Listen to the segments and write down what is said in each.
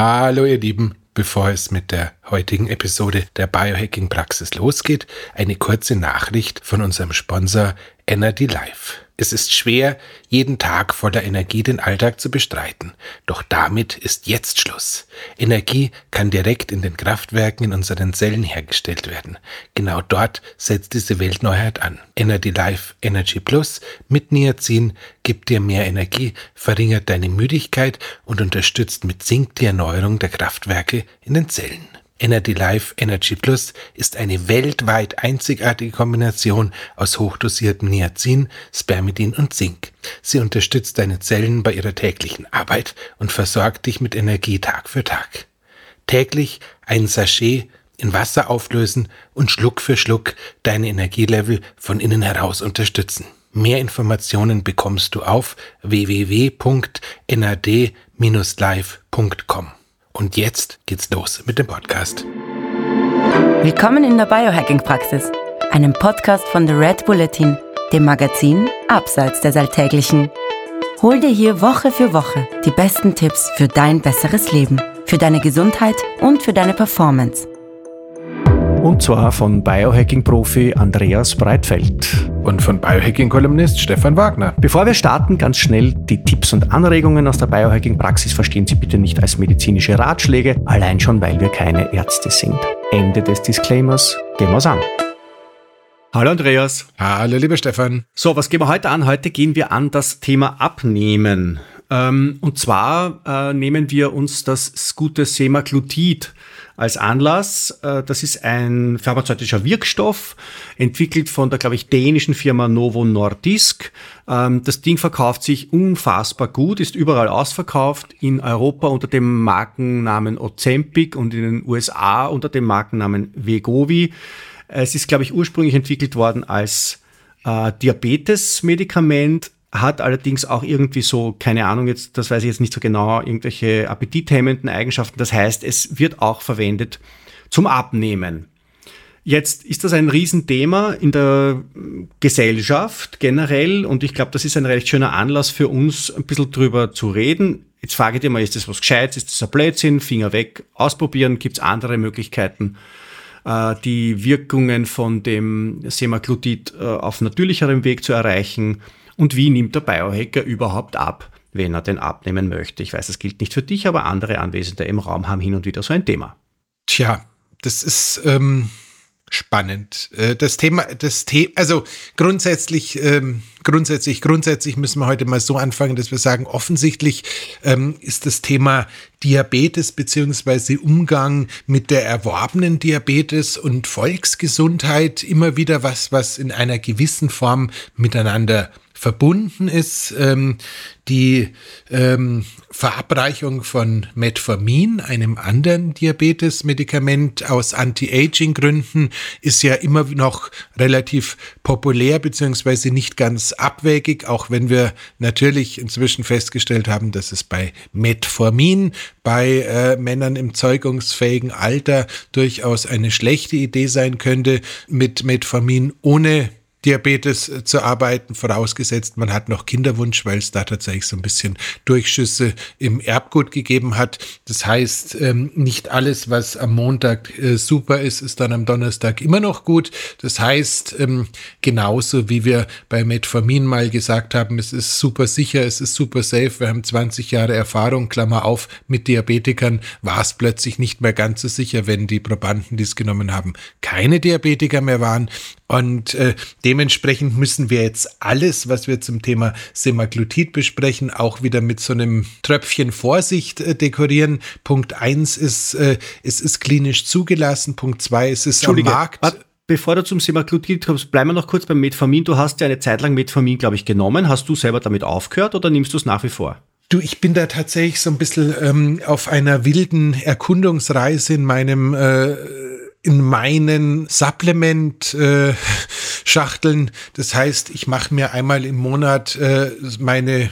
Hallo ihr Lieben, bevor es mit der heutigen Episode der Biohacking Praxis losgeht, eine kurze Nachricht von unserem Sponsor Energy Life. Es ist schwer, jeden Tag voller Energie den Alltag zu bestreiten. Doch damit ist jetzt Schluss. Energie kann direkt in den Kraftwerken in unseren Zellen hergestellt werden. Genau dort setzt diese Weltneuheit an. Energy Life Energy Plus mit Niacin gibt dir mehr Energie, verringert deine Müdigkeit und unterstützt mit Zink die Erneuerung der Kraftwerke in den Zellen. Energy Life Energy Plus ist eine weltweit einzigartige Kombination aus hochdosiertem Niacin, Spermidin und Zink. Sie unterstützt deine Zellen bei ihrer täglichen Arbeit und versorgt dich mit Energie Tag für Tag. Täglich ein Sachet in Wasser auflösen und Schluck für Schluck deine Energielevel von innen heraus unterstützen. Mehr Informationen bekommst du auf www.nad-live.com. Und jetzt geht's los mit dem Podcast. Willkommen in der Biohacking-Praxis, einem Podcast von The Red Bulletin, dem Magazin Abseits des Alltäglichen. Hol dir hier Woche für Woche die besten Tipps für dein besseres Leben, für deine Gesundheit und für deine Performance. Und zwar von Biohacking-Profi Andreas Breitfeld. Und von Biohacking-Kolumnist Stefan Wagner. Bevor wir starten, ganz schnell die Tipps und Anregungen aus der Biohacking-Praxis verstehen Sie bitte nicht als medizinische Ratschläge, allein schon, weil wir keine Ärzte sind. Ende des Disclaimers. Gehen wir's an. Hallo Andreas. Hallo lieber Stefan. So, was gehen wir heute an? Heute gehen wir an das Thema Abnehmen. Ähm, und zwar äh, nehmen wir uns das gute Semaglutid als Anlass. Äh, das ist ein pharmazeutischer Wirkstoff, entwickelt von der, glaube ich, dänischen Firma Novo Nordisk. Ähm, das Ding verkauft sich unfassbar gut, ist überall ausverkauft, in Europa unter dem Markennamen Ozempic und in den USA unter dem Markennamen Vegovi. Es ist, glaube ich, ursprünglich entwickelt worden als äh, Diabetes-Medikament, hat allerdings auch irgendwie so, keine Ahnung, jetzt, das weiß ich jetzt nicht so genau, irgendwelche appetithemmenden Eigenschaften. Das heißt, es wird auch verwendet zum Abnehmen. Jetzt ist das ein Riesenthema in der Gesellschaft generell und ich glaube, das ist ein recht schöner Anlass für uns, ein bisschen drüber zu reden. Jetzt frage ich dir mal, ist das was Gescheites, ist das ein Blödsinn, Finger weg, ausprobieren, gibt es andere Möglichkeiten, äh, die Wirkungen von dem Semaglutid äh, auf natürlicherem Weg zu erreichen und wie nimmt der Biohacker überhaupt ab, wenn er denn abnehmen möchte. Ich weiß, das gilt nicht für dich, aber andere Anwesende im Raum haben hin und wieder so ein Thema. Tja, das ist ähm, spannend. Äh, das Thema, das Thema, also grundsätzlich, ähm, grundsätzlich, grundsätzlich müssen wir heute mal so anfangen, dass wir sagen, offensichtlich ähm, ist das Thema Diabetes beziehungsweise Umgang mit der erworbenen Diabetes und Volksgesundheit immer wieder was, was in einer gewissen Form miteinander verbunden ist. Ähm, die ähm, Verabreichung von Metformin, einem anderen Diabetes-Medikament aus Anti-Aging-Gründen, ist ja immer noch relativ populär beziehungsweise nicht ganz abwägig, auch wenn wir natürlich inzwischen festgestellt haben, dass es bei Metformin bei äh, Männern im zeugungsfähigen Alter durchaus eine schlechte Idee sein könnte, mit Metformin ohne Diabetes äh, zu arbeiten, vorausgesetzt man hat noch Kinderwunsch, weil es da tatsächlich so ein bisschen Durchschüsse im Erbgut gegeben hat. Das heißt, ähm, nicht alles, was am Montag äh, super ist, ist dann am Donnerstag immer noch gut. Das heißt, ähm, genauso wie wir bei Metformin mal gesagt haben, es ist super sicher, es ist super safe, wir haben 20 Jahre Erfahrung, Klammer auf, mit Diabetikern war es plötzlich nicht mehr ganz so sicher, wenn die Probanden, die es genommen haben, keine Diabetiker mehr waren. Und äh, dementsprechend müssen wir jetzt alles, was wir zum Thema Semaglutid besprechen, auch wieder mit so einem Tröpfchen Vorsicht äh, dekorieren. Punkt eins ist, äh, es ist klinisch zugelassen. Punkt zwei, es ist am Markt. Warte, bevor du zum Semaglutid kommst, bleiben wir noch kurz beim Metformin. Du hast ja eine Zeit lang Metformin, glaube ich, genommen. Hast du selber damit aufgehört oder nimmst du es nach wie vor? Du, ich bin da tatsächlich so ein bisschen ähm, auf einer wilden Erkundungsreise in meinem äh, in meinen Supplement-Schachteln. Äh, das heißt, ich mache mir einmal im Monat äh, meine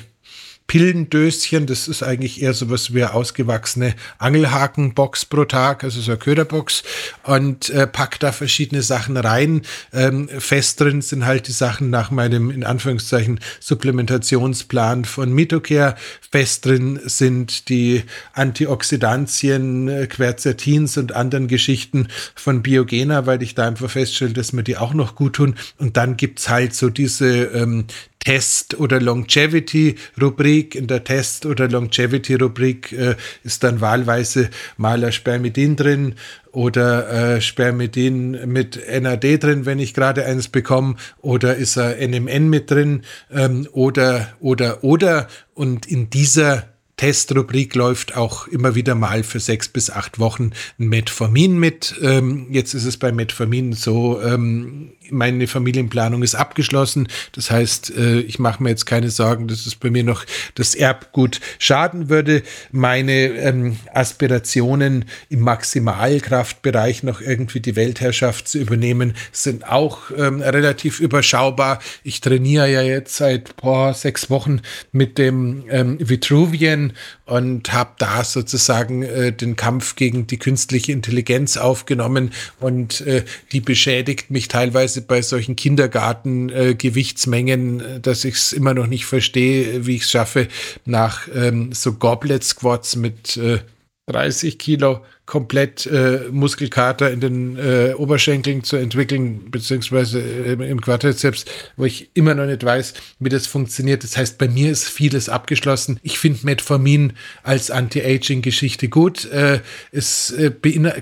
Pillendöschen. Das ist eigentlich eher so was wie eine ausgewachsene Angelhakenbox pro Tag, also so eine Köderbox. Und äh, pack da verschiedene Sachen rein. Ähm, fest drin sind halt die Sachen nach meinem, in Anführungszeichen, Supplementationsplan von Mitocare. Fest drin sind die Antioxidantien, äh, Quercetins und anderen Geschichten von Biogena, weil ich da einfach feststelle, dass mir die auch noch gut tun. Und dann gibt's halt so diese ähm, Test- oder Longevity-Rubrik. In der Test- oder Longevity-Rubrik äh, ist dann wahlweise mal ein Spermidin drin oder äh, Spermidin mit NAD drin, wenn ich gerade eins bekomme, oder ist er NMN mit drin ähm, oder, oder, oder. Und in dieser Testrubrik läuft auch immer wieder mal für sechs bis acht Wochen Metformin mit. Ähm, jetzt ist es bei Metformin so, ähm, meine Familienplanung ist abgeschlossen. Das heißt, äh, ich mache mir jetzt keine Sorgen, dass es bei mir noch das Erbgut schaden würde. Meine ähm, Aspirationen im Maximalkraftbereich noch irgendwie die Weltherrschaft zu übernehmen, sind auch ähm, relativ überschaubar. Ich trainiere ja jetzt seit boah, sechs Wochen mit dem ähm, Vitruvian und habe da sozusagen äh, den Kampf gegen die künstliche Intelligenz aufgenommen. Und äh, die beschädigt mich teilweise bei solchen Kindergarten-Gewichtsmengen, äh, dass ich es immer noch nicht verstehe, wie ich es schaffe, nach ähm, so Goblet-Squats mit äh, 30 Kilo komplett äh, Muskelkater in den äh, Oberschenkeln zu entwickeln, beziehungsweise äh, im Quadrizeps, wo ich immer noch nicht weiß, wie das funktioniert. Das heißt, bei mir ist vieles abgeschlossen. Ich finde Metformin als Anti-Aging-Geschichte gut. Äh, es äh,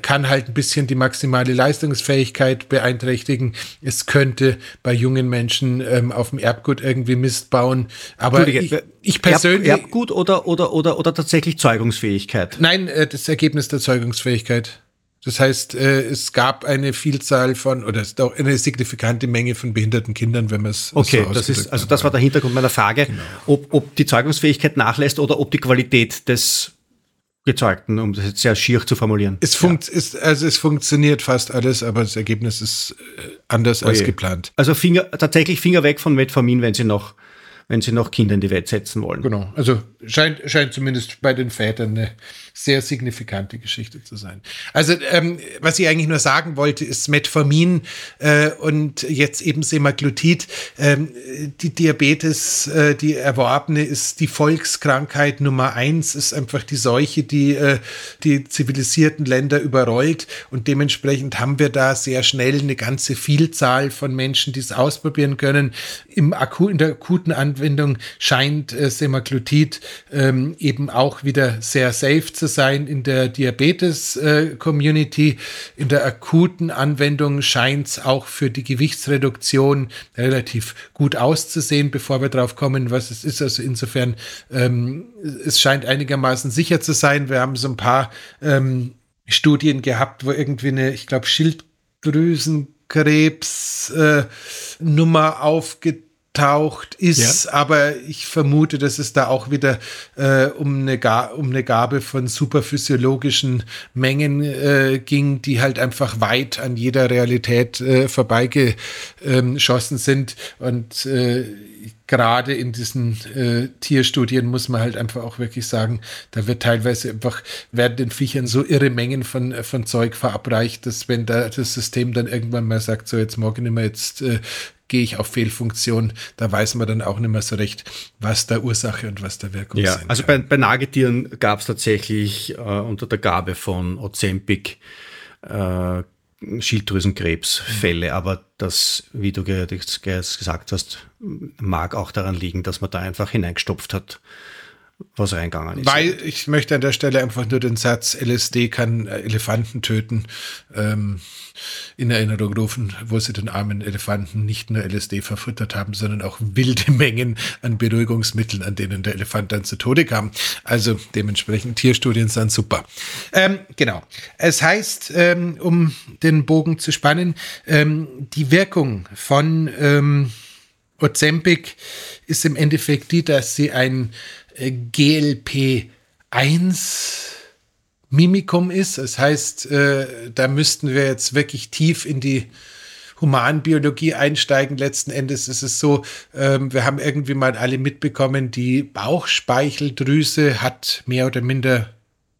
kann halt ein bisschen die maximale Leistungsfähigkeit beeinträchtigen. Es könnte bei jungen Menschen ähm, auf dem Erbgut irgendwie Mist bauen. Aber ich, ich persönlich. Erb, Erbgut oder, oder, oder, oder tatsächlich Zeugungsfähigkeit? Nein, äh, das Ergebnis der Zeugungsfähigkeit. Das heißt, äh, es gab eine Vielzahl von, oder es ist auch eine signifikante Menge von behinderten Kindern, wenn man es Okay, so das ist, also das war der Hintergrund meiner Frage, genau. ob, ob die Zeugungsfähigkeit nachlässt oder ob die Qualität des Gezeugten, um das jetzt sehr schier zu formulieren. Es, funkt, ja. ist, also es funktioniert fast alles, aber das Ergebnis ist äh, anders Oje. als geplant. Also Finger, tatsächlich Finger weg von Metformin, wenn Sie noch wenn sie noch Kinder in die Welt setzen wollen. Genau, also scheint, scheint zumindest bei den Vätern eine sehr signifikante Geschichte zu sein. Also ähm, was ich eigentlich nur sagen wollte, ist Metformin äh, und jetzt eben Semaglutid. Ähm, die Diabetes, äh, die erworbene, ist die Volkskrankheit Nummer eins, ist einfach die Seuche, die äh, die zivilisierten Länder überrollt und dementsprechend haben wir da sehr schnell eine ganze Vielzahl von Menschen, die es ausprobieren können. Im Akku in der akuten Anwendung scheint äh, Semaglutid ähm, eben auch wieder sehr safe zu sein in der Diabetes-Community. In der akuten Anwendung scheint es auch für die Gewichtsreduktion relativ gut auszusehen, bevor wir drauf kommen, was es ist. Also insofern, ähm, es scheint einigermaßen sicher zu sein. Wir haben so ein paar ähm, Studien gehabt, wo irgendwie eine, ich glaube, Schilddrüsenkrebs-Nummer äh, aufgetaucht taucht ist, ja. aber ich vermute, dass es da auch wieder äh, um, eine um eine Gabe von superphysiologischen Mengen äh, ging, die halt einfach weit an jeder Realität äh, vorbeigeschossen sind. Und äh, gerade in diesen äh, Tierstudien muss man halt einfach auch wirklich sagen, da wird teilweise einfach, werden den Viechern so irre Mengen von, von Zeug verabreicht, dass wenn da das System dann irgendwann mal sagt, so jetzt morgen wir jetzt äh, gehe ich auf Fehlfunktion, da weiß man dann auch nicht mehr so recht, was der Ursache und was der Wirkung ja, sind. Also bei, bei Nagetieren gab es tatsächlich äh, unter der Gabe von Ozempic äh, Schilddrüsenkrebsfälle, mhm. aber das, wie du gesagt hast, mag auch daran liegen, dass man da einfach hineingestopft hat, was reingegangen ist. Weil ich möchte an der Stelle einfach nur den Satz, LSD kann äh, Elefanten töten, ähm, in Erinnerung rufen, wo sie den armen Elefanten nicht nur LSD verfüttert haben, sondern auch wilde Mengen an Beruhigungsmitteln, an denen der Elefant dann zu Tode kam. Also dementsprechend Tierstudien sind super. Ähm, genau. Es heißt, ähm, um den Bogen zu spannen, ähm, die Wirkung von ähm, Ozempic ist im Endeffekt die, dass sie ein GLP 1 Mimikum ist. Das heißt, äh, da müssten wir jetzt wirklich tief in die Humanbiologie einsteigen. Letzten Endes ist es so, ähm, wir haben irgendwie mal alle mitbekommen, die Bauchspeicheldrüse hat mehr oder minder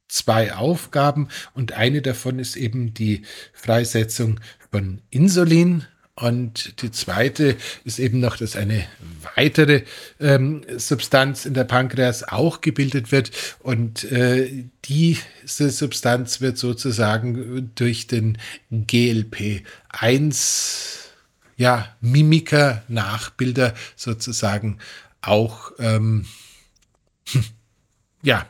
zwei Aufgaben und eine davon ist eben die Freisetzung von Insulin. Und die zweite ist eben noch, dass eine weitere ähm, Substanz in der Pankreas auch gebildet wird. Und äh, diese Substanz wird sozusagen durch den GLP-1 ja, Mimiker, Nachbilder sozusagen auch ähm, ja,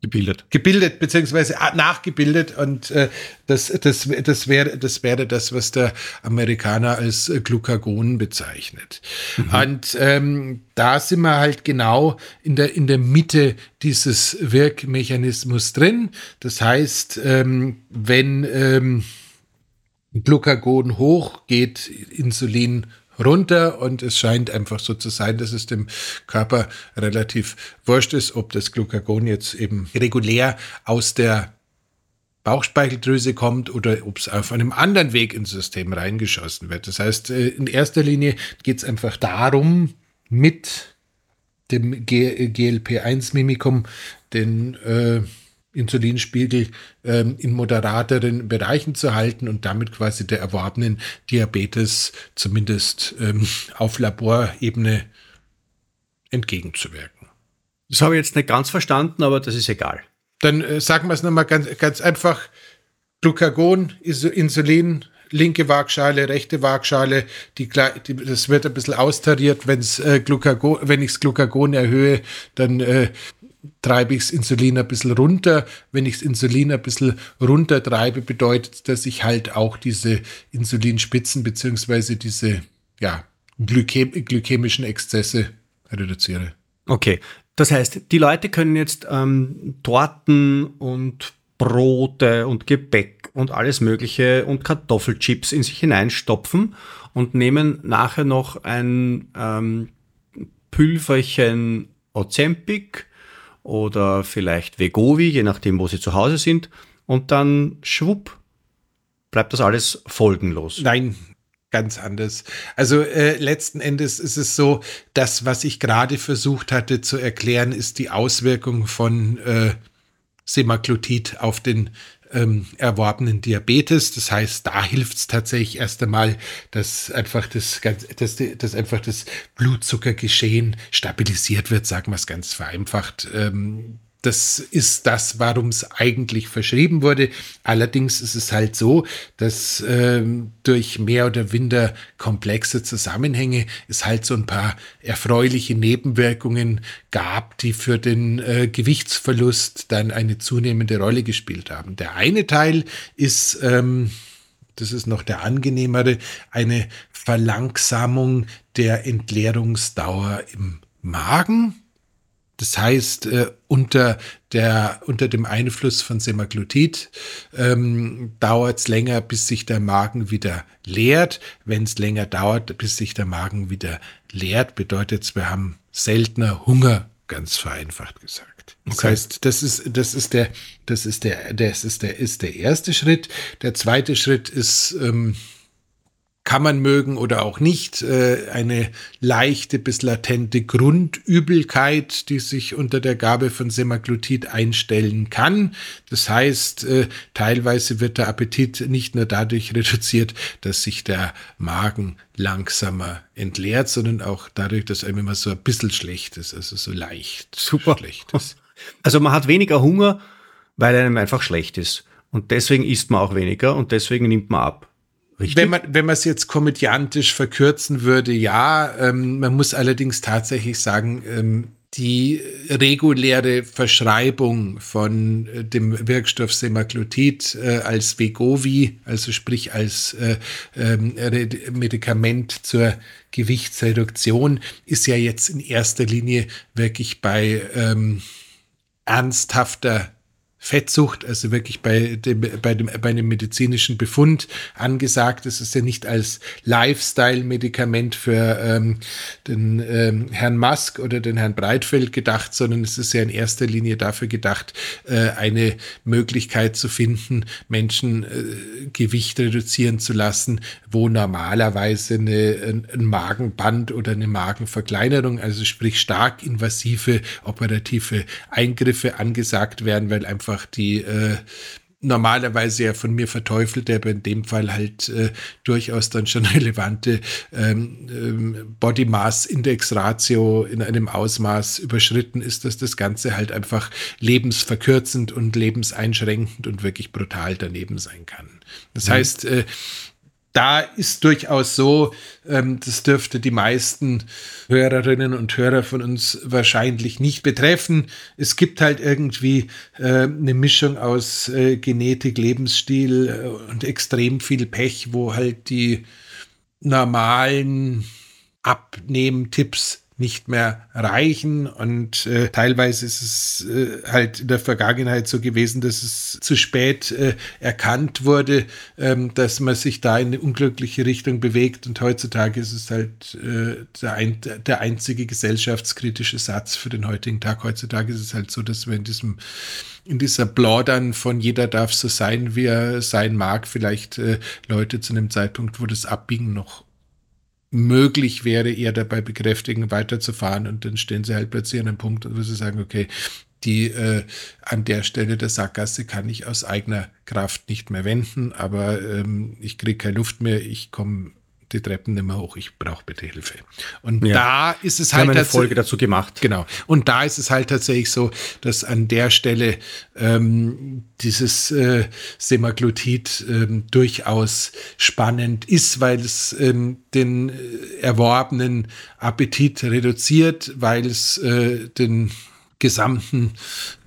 gebildet. Gebildet, beziehungsweise nachgebildet. Und äh, das, das, das, wäre, das wäre das, was der Amerikaner als äh, Glucagon bezeichnet. Mhm. Und ähm, da sind wir halt genau in der, in der Mitte dieses Wirkmechanismus drin. Das heißt, ähm, wenn ähm, Glucagon hoch geht, Insulin runter und es scheint einfach so zu sein, dass es dem Körper relativ wurscht ist, ob das Glucagon jetzt eben regulär aus der Bauchspeicheldrüse kommt oder ob es auf einem anderen Weg ins System reingeschossen wird. Das heißt, äh, in erster Linie geht es einfach darum, mit dem GLP-1-Mimikum den äh, Insulinspiegel ähm, in moderateren Bereichen zu halten und damit quasi der erworbenen Diabetes zumindest ähm, auf Laborebene entgegenzuwirken. Das habe ich jetzt nicht ganz verstanden, aber das ist egal. Dann äh, sagen wir es nochmal ganz, ganz einfach. Glucagon, Insulin, linke Waagschale, rechte Waagschale, die, die, das wird ein bisschen austariert, wenn's, äh, Glucagon, wenn ich das Glucagon erhöhe, dann äh, treibe ich das Insulin ein bisschen runter. Wenn ich das Insulin ein bisschen runter treibe, bedeutet, dass ich halt auch diese Insulinspitzen beziehungsweise diese ja, glykäm glykämischen Exzesse reduziere. Okay, das heißt, die Leute können jetzt ähm, Torten und Brote und Gebäck und alles Mögliche und Kartoffelchips in sich hineinstopfen und nehmen nachher noch ein ähm, Pülverchen Ozempic oder vielleicht Vegovi, je nachdem, wo sie zu Hause sind. Und dann schwupp, bleibt das alles folgenlos. Nein, ganz anders. Also äh, letzten Endes ist es so, das, was ich gerade versucht hatte zu erklären, ist die Auswirkung von äh, Semaglutid auf den ähm, erworbenen Diabetes. Das heißt, da hilft es tatsächlich erst einmal, dass einfach das, dass, dass einfach das Blutzuckergeschehen stabilisiert wird, sagen wir es ganz vereinfacht. Ähm, das ist das, warum es eigentlich verschrieben wurde. Allerdings ist es halt so, dass ähm, durch mehr oder minder komplexe Zusammenhänge es halt so ein paar erfreuliche Nebenwirkungen gab, die für den äh, Gewichtsverlust dann eine zunehmende Rolle gespielt haben. Der eine Teil ist, ähm, das ist noch der angenehmere, eine Verlangsamung der Entleerungsdauer im Magen. Das heißt, äh, unter, der, unter dem Einfluss von Semaglutid ähm, dauert es länger, bis sich der Magen wieder leert. Wenn es länger dauert, bis sich der Magen wieder leert, bedeutet es, wir haben seltener Hunger, ganz vereinfacht gesagt. Das okay. heißt, das ist, das ist der, das ist der, das ist der, ist der erste Schritt. Der zweite Schritt ist, ähm, kann man mögen oder auch nicht, äh, eine leichte bis latente Grundübelkeit, die sich unter der Gabe von Semaglutid einstellen kann. Das heißt, äh, teilweise wird der Appetit nicht nur dadurch reduziert, dass sich der Magen langsamer entleert, sondern auch dadurch, dass einem immer so ein bisschen schlecht ist, also so leicht Super. schlecht ist. Also man hat weniger Hunger, weil einem einfach schlecht ist. Und deswegen isst man auch weniger und deswegen nimmt man ab. Richtig? Wenn man wenn es jetzt komödiantisch verkürzen würde, ja. Ähm, man muss allerdings tatsächlich sagen, ähm, die reguläre Verschreibung von äh, dem Wirkstoff Semaglutid äh, als Vegovi, also sprich als äh, ähm, Medikament zur Gewichtsreduktion, ist ja jetzt in erster Linie wirklich bei ähm, ernsthafter Fettsucht, also wirklich bei dem, bei dem, bei einem medizinischen Befund angesagt. Es ist ja nicht als Lifestyle-Medikament für ähm, den ähm, Herrn Musk oder den Herrn Breitfeld gedacht, sondern es ist ja in erster Linie dafür gedacht, äh, eine Möglichkeit zu finden, Menschen äh, Gewicht reduzieren zu lassen, wo normalerweise eine, ein Magenband oder eine Magenverkleinerung, also sprich stark invasive operative Eingriffe angesagt werden, weil einfach einfach die äh, normalerweise ja von mir verteufelt, aber in dem Fall halt äh, durchaus dann schon relevante ähm, ähm, Body Mass Index Ratio in einem Ausmaß überschritten ist, dass das Ganze halt einfach lebensverkürzend und lebenseinschränkend und wirklich brutal daneben sein kann. Das mhm. heißt, äh, da ist durchaus so, ähm, das dürfte die meisten Hörerinnen und Hörer von uns wahrscheinlich nicht betreffen. Es gibt halt irgendwie äh, eine Mischung aus äh, Genetik, Lebensstil äh, und extrem viel Pech, wo halt die normalen Abnehmtipps nicht mehr reichen. Und äh, teilweise ist es äh, halt in der Vergangenheit so gewesen, dass es zu spät äh, erkannt wurde, ähm, dass man sich da in eine unglückliche Richtung bewegt. Und heutzutage ist es halt äh, der, ein, der einzige gesellschaftskritische Satz für den heutigen Tag. Heutzutage ist es halt so, dass wir in diesem in dieser Blaudern von jeder darf so sein, wie er sein mag, vielleicht äh, Leute zu einem Zeitpunkt, wo das Abbiegen noch möglich wäre, eher dabei bekräftigen, weiterzufahren. Und dann stehen sie halt plötzlich an einem Punkt, wo sie sagen, okay, die äh, an der Stelle der Sackgasse kann ich aus eigener Kraft nicht mehr wenden, aber ähm, ich kriege keine Luft mehr, ich komme die Treppen nicht mehr hoch, ich brauche bitte Hilfe. Und ja. da ist es halt. Wir haben eine Folge dazu gemacht. Genau. Und da ist es halt tatsächlich so, dass an der Stelle ähm, dieses äh, Semaglutid ähm, durchaus spannend ist, weil es ähm, den äh, erworbenen Appetit reduziert, weil es äh, den gesamten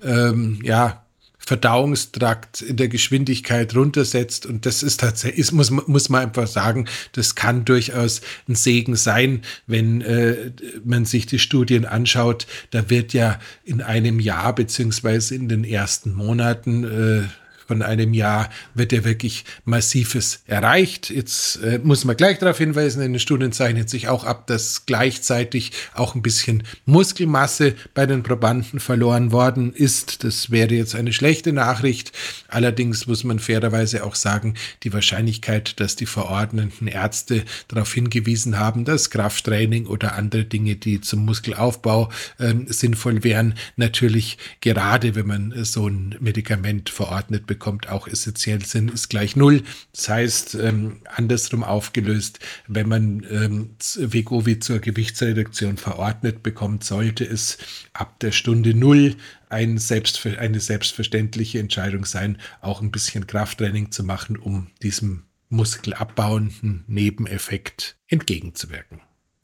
ähm, ja, Verdauungstrakt in der Geschwindigkeit runtersetzt. Und das ist tatsächlich, ist, muss, muss man einfach sagen, das kann durchaus ein Segen sein, wenn äh, man sich die Studien anschaut. Da wird ja in einem Jahr beziehungsweise in den ersten Monaten äh, von einem Jahr wird ja wirklich Massives erreicht. Jetzt äh, muss man gleich darauf hinweisen, in den Studien zeichnet sich auch ab, dass gleichzeitig auch ein bisschen Muskelmasse bei den Probanden verloren worden ist. Das wäre jetzt eine schlechte Nachricht. Allerdings muss man fairerweise auch sagen, die Wahrscheinlichkeit, dass die verordneten Ärzte darauf hingewiesen haben, dass Krafttraining oder andere Dinge, die zum Muskelaufbau äh, sinnvoll wären, natürlich gerade, wenn man so ein Medikament verordnet bekommt, auch essentiell sind, ist gleich null. Das heißt, ähm, andersrum aufgelöst, wenn man ähm, Wegovi zur Gewichtsreduktion verordnet bekommt, sollte es ab der Stunde null ein Selbstver eine selbstverständliche Entscheidung sein, auch ein bisschen Krafttraining zu machen, um diesem muskelabbauenden Nebeneffekt entgegenzuwirken.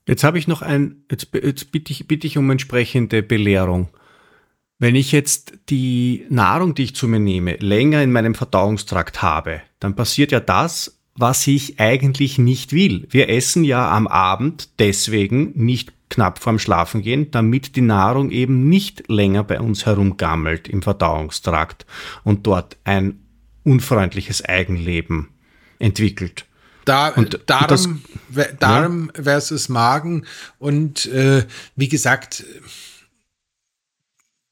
Jetzt habe ich noch ein, jetzt, jetzt bitte, ich, bitte ich um entsprechende Belehrung. Wenn ich jetzt die Nahrung, die ich zu mir nehme, länger in meinem Verdauungstrakt habe, dann passiert ja das, was ich eigentlich nicht will. Wir essen ja am Abend deswegen nicht knapp vorm Schlafengehen, damit die Nahrung eben nicht länger bei uns herumgammelt im Verdauungstrakt und dort ein unfreundliches Eigenleben entwickelt. Da, und Darm, das, Darm ja? versus Magen und äh, wie gesagt,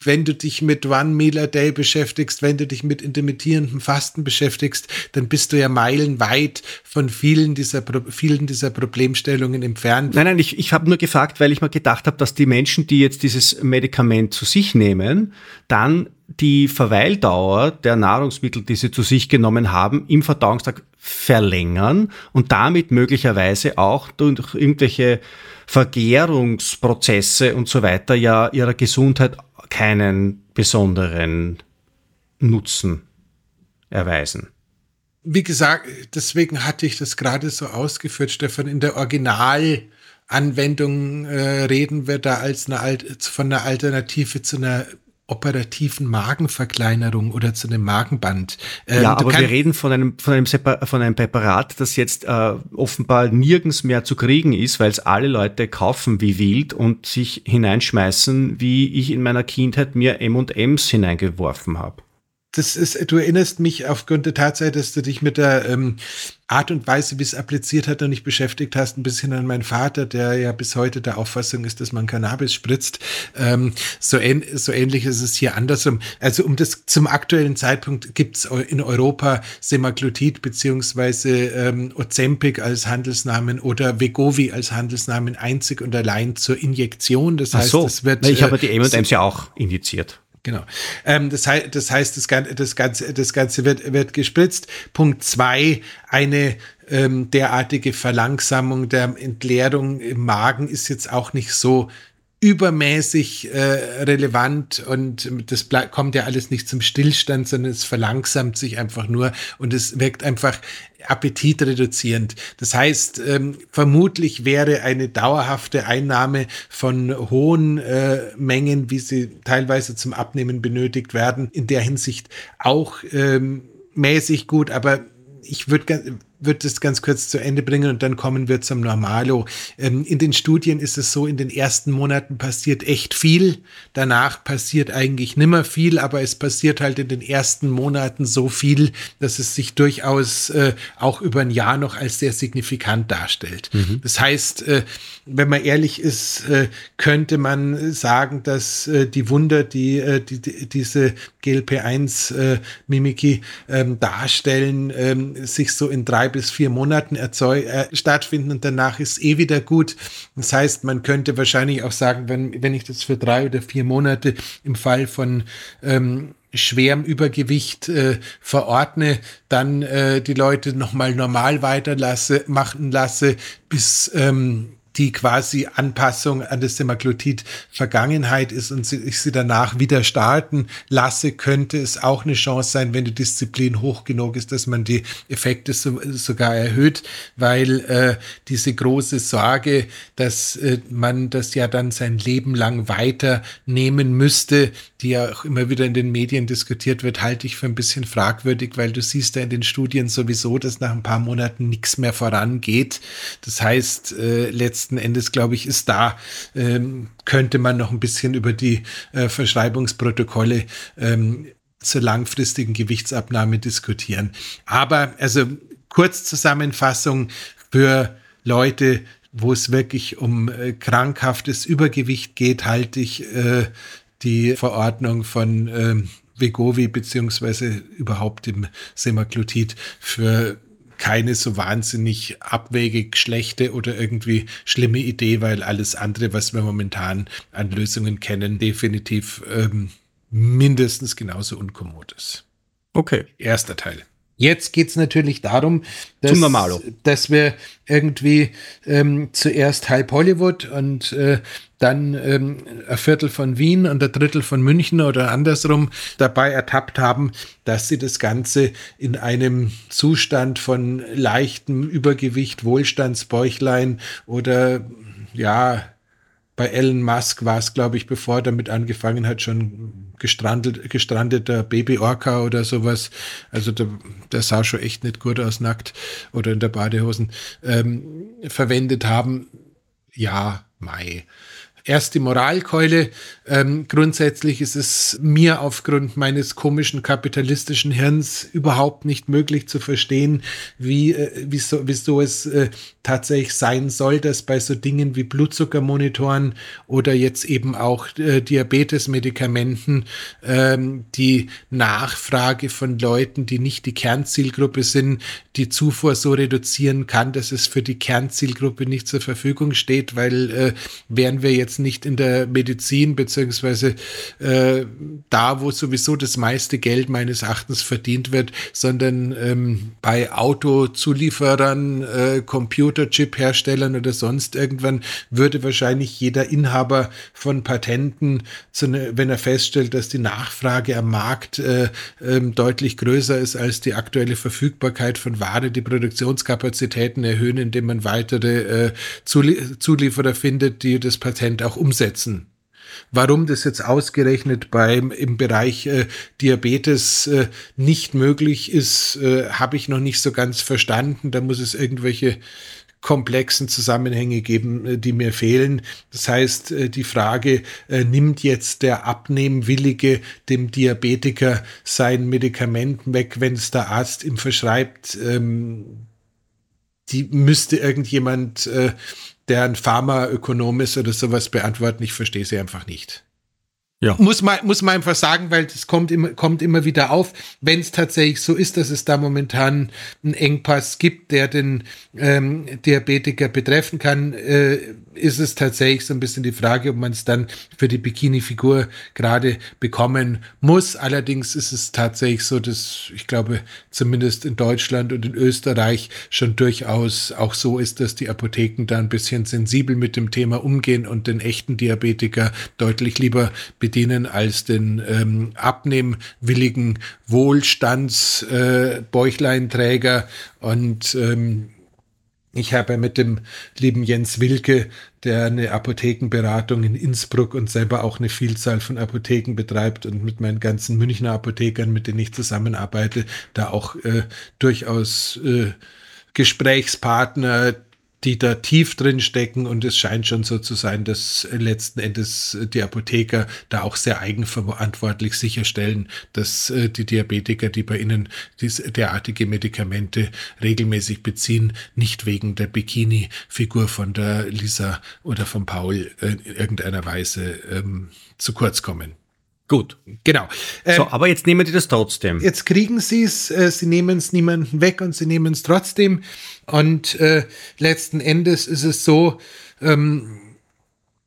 wenn du dich mit One Meal a Day beschäftigst, wenn du dich mit intermittierendem Fasten beschäftigst, dann bist du ja meilenweit von vielen dieser, vielen dieser Problemstellungen entfernt. Nein, nein, ich, ich habe nur gefragt, weil ich mir gedacht habe, dass die Menschen, die jetzt dieses Medikament zu sich nehmen, dann die Verweildauer der Nahrungsmittel, die sie zu sich genommen haben, im Verdauungstag verlängern und damit möglicherweise auch durch irgendwelche Vergärungsprozesse und so weiter ja ihrer Gesundheit keinen besonderen Nutzen erweisen. Wie gesagt, deswegen hatte ich das gerade so ausgeführt, Stefan. In der Originalanwendung äh, reden wir da als eine, von einer Alternative zu einer operativen Magenverkleinerung oder zu einem Magenband. Ähm, ja, aber wir reden von einem, von einem, von einem Präparat, das jetzt äh, offenbar nirgends mehr zu kriegen ist, weil es alle Leute kaufen wie wild und sich hineinschmeißen, wie ich in meiner Kindheit mir M&Ms hineingeworfen habe. Das ist, du erinnerst mich aufgrund der Tatsache, dass du dich mit der ähm, Art und Weise, wie es appliziert hat, noch nicht beschäftigt hast, ein bisschen an meinen Vater, der ja bis heute der Auffassung ist, dass man Cannabis spritzt. Ähm, so, ähn so ähnlich ist es hier andersrum. Also um das zum aktuellen Zeitpunkt gibt es in Europa Semaglutid beziehungsweise ähm, Ozempic als Handelsnamen oder Vegovi als Handelsnamen einzig und allein zur Injektion. Das heißt, so. es wird. Ich habe die M&M's ja auch indiziert. Genau. Ähm, das, heißt, das heißt, das Ganze, das Ganze, das Ganze wird, wird gespritzt. Punkt zwei, eine ähm, derartige Verlangsamung der Entleerung im Magen ist jetzt auch nicht so übermäßig äh, relevant und das kommt ja alles nicht zum Stillstand, sondern es verlangsamt sich einfach nur und es wirkt einfach appetitreduzierend. Das heißt, ähm, vermutlich wäre eine dauerhafte Einnahme von hohen äh, Mengen, wie sie teilweise zum Abnehmen benötigt werden, in der Hinsicht auch ähm, mäßig gut, aber ich würde wird es ganz kurz zu Ende bringen und dann kommen wir zum Normalo. Ähm, in den Studien ist es so, in den ersten Monaten passiert echt viel. Danach passiert eigentlich nimmer viel, aber es passiert halt in den ersten Monaten so viel, dass es sich durchaus äh, auch über ein Jahr noch als sehr signifikant darstellt. Mhm. Das heißt, äh, wenn man ehrlich ist, äh, könnte man sagen, dass äh, die Wunder, die, äh, die, die diese GLP-1-Mimiki äh, ähm, darstellen, ähm, sich so in drei bis vier Monaten erzeug äh, stattfinden und danach ist eh wieder gut. Das heißt, man könnte wahrscheinlich auch sagen, wenn, wenn ich das für drei oder vier Monate im Fall von ähm, schwerem Übergewicht äh, verordne, dann äh, die Leute nochmal normal weiterlasse, machen lasse, bis ähm, die quasi Anpassung an das Semaglutid Vergangenheit ist und ich sie danach wieder starten lasse, könnte es auch eine Chance sein, wenn die Disziplin hoch genug ist, dass man die Effekte so, sogar erhöht, weil äh, diese große Sorge, dass äh, man das ja dann sein Leben lang weiternehmen müsste, die ja auch immer wieder in den Medien diskutiert wird, halte ich für ein bisschen fragwürdig, weil du siehst ja in den Studien sowieso, dass nach ein paar Monaten nichts mehr vorangeht. Das heißt, äh, letzten Endes, glaube ich, ist da, ähm, könnte man noch ein bisschen über die äh, Verschreibungsprotokolle ähm, zur langfristigen Gewichtsabnahme diskutieren. Aber also Kurzzusammenfassung für Leute, wo es wirklich um äh, krankhaftes Übergewicht geht, halte ich äh, die Verordnung von äh, Vegovi beziehungsweise überhaupt dem Semaglutid für keine so wahnsinnig abwegig schlechte oder irgendwie schlimme Idee, weil alles andere, was wir momentan an Lösungen kennen, definitiv ähm, mindestens genauso unkommod ist. Okay. Erster Teil. Jetzt geht es natürlich darum, dass, dass wir irgendwie ähm, zuerst halb Hollywood und äh, dann ähm, ein Viertel von Wien und ein Drittel von München oder andersrum dabei ertappt haben, dass sie das Ganze in einem Zustand von leichtem Übergewicht, Wohlstandsbäuchlein oder ja, bei Elon Musk war es, glaube ich, bevor er damit angefangen hat, schon gestrandet, gestrandeter Baby-Orca oder sowas. Also der, der sah schon echt nicht gut aus, nackt oder in der Badehosen, ähm, verwendet haben. Ja, Mai erst die Moralkeule. Ähm, grundsätzlich ist es mir aufgrund meines komischen kapitalistischen Hirns überhaupt nicht möglich zu verstehen, wie, äh, wieso, wieso es äh, tatsächlich sein soll, dass bei so Dingen wie Blutzuckermonitoren oder jetzt eben auch äh, Diabetesmedikamenten ähm, die Nachfrage von Leuten, die nicht die Kernzielgruppe sind, die Zufuhr so reduzieren kann, dass es für die Kernzielgruppe nicht zur Verfügung steht, weil äh, wären wir jetzt nicht in der Medizin beziehungsweise äh, da, wo sowieso das meiste Geld meines Erachtens verdient wird, sondern ähm, bei Autozulieferern, äh, Computerchip-Herstellern oder sonst irgendwann würde wahrscheinlich jeder Inhaber von Patenten, ne, wenn er feststellt, dass die Nachfrage am Markt äh, ähm, deutlich größer ist als die aktuelle Verfügbarkeit von Ware, die Produktionskapazitäten erhöhen, indem man weitere äh, Zulieferer findet, die das Patent auch umsetzen. Warum das jetzt ausgerechnet beim im Bereich äh, Diabetes äh, nicht möglich ist, äh, habe ich noch nicht so ganz verstanden. Da muss es irgendwelche komplexen Zusammenhänge geben, äh, die mir fehlen. Das heißt, äh, die Frage, äh, nimmt jetzt der Abnehmwillige dem Diabetiker sein Medikament weg, wenn es der Arzt ihm verschreibt, ähm, die müsste irgendjemand, der ein Pharmaökonom ist oder sowas beantworten. Ich verstehe sie einfach nicht. Ja. Muss man, muss man einfach sagen, weil das kommt immer, kommt immer wieder auf, wenn es tatsächlich so ist, dass es da momentan einen Engpass gibt, der den ähm, Diabetiker betreffen kann, äh, ist es tatsächlich so ein bisschen die Frage, ob man es dann für die Bikini-Figur gerade bekommen muss. Allerdings ist es tatsächlich so, dass ich glaube, zumindest in Deutschland und in Österreich schon durchaus auch so ist, dass die Apotheken da ein bisschen sensibel mit dem Thema umgehen und den echten Diabetiker deutlich lieber bedienen als den ähm, abnehmwilligen Wohlstandsbäuchleinträger äh, und ähm, ich habe mit dem lieben Jens Wilke, der eine Apothekenberatung in Innsbruck und selber auch eine Vielzahl von Apotheken betreibt und mit meinen ganzen Münchner Apothekern, mit denen ich zusammenarbeite, da auch äh, durchaus äh, Gesprächspartner, die da tief drin stecken und es scheint schon so zu sein, dass letzten Endes die Apotheker da auch sehr eigenverantwortlich sicherstellen, dass äh, die Diabetiker, die bei ihnen diese, derartige Medikamente regelmäßig beziehen, nicht wegen der Bikini-Figur von der Lisa oder von Paul in irgendeiner Weise ähm, zu kurz kommen. Gut. Genau. So, ähm, aber jetzt nehmen die das trotzdem. Jetzt kriegen sie es, äh, sie nehmen es niemanden weg und sie nehmen es trotzdem. Und äh, letzten Endes ist es so, ähm,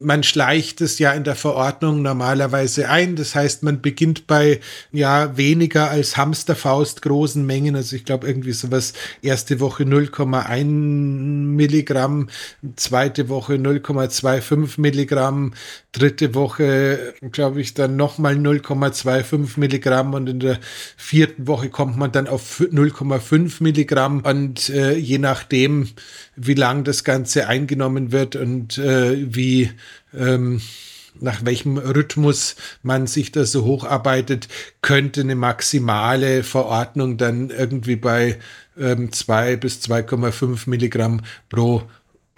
man schleicht es ja in der Verordnung normalerweise ein. Das heißt, man beginnt bei ja weniger als Hamsterfaust großen Mengen. Also ich glaube irgendwie sowas erste Woche 0,1 Milligramm, zweite Woche 0,25 Milligramm, dritte Woche glaube ich dann nochmal 0,25 Milligramm und in der vierten Woche kommt man dann auf 0,5 Milligramm und äh, je nachdem, wie lang das Ganze eingenommen wird und äh, wie ähm, nach welchem Rhythmus man sich da so hocharbeitet, könnte eine maximale Verordnung dann irgendwie bei ähm, 2 bis 2,5 Milligramm pro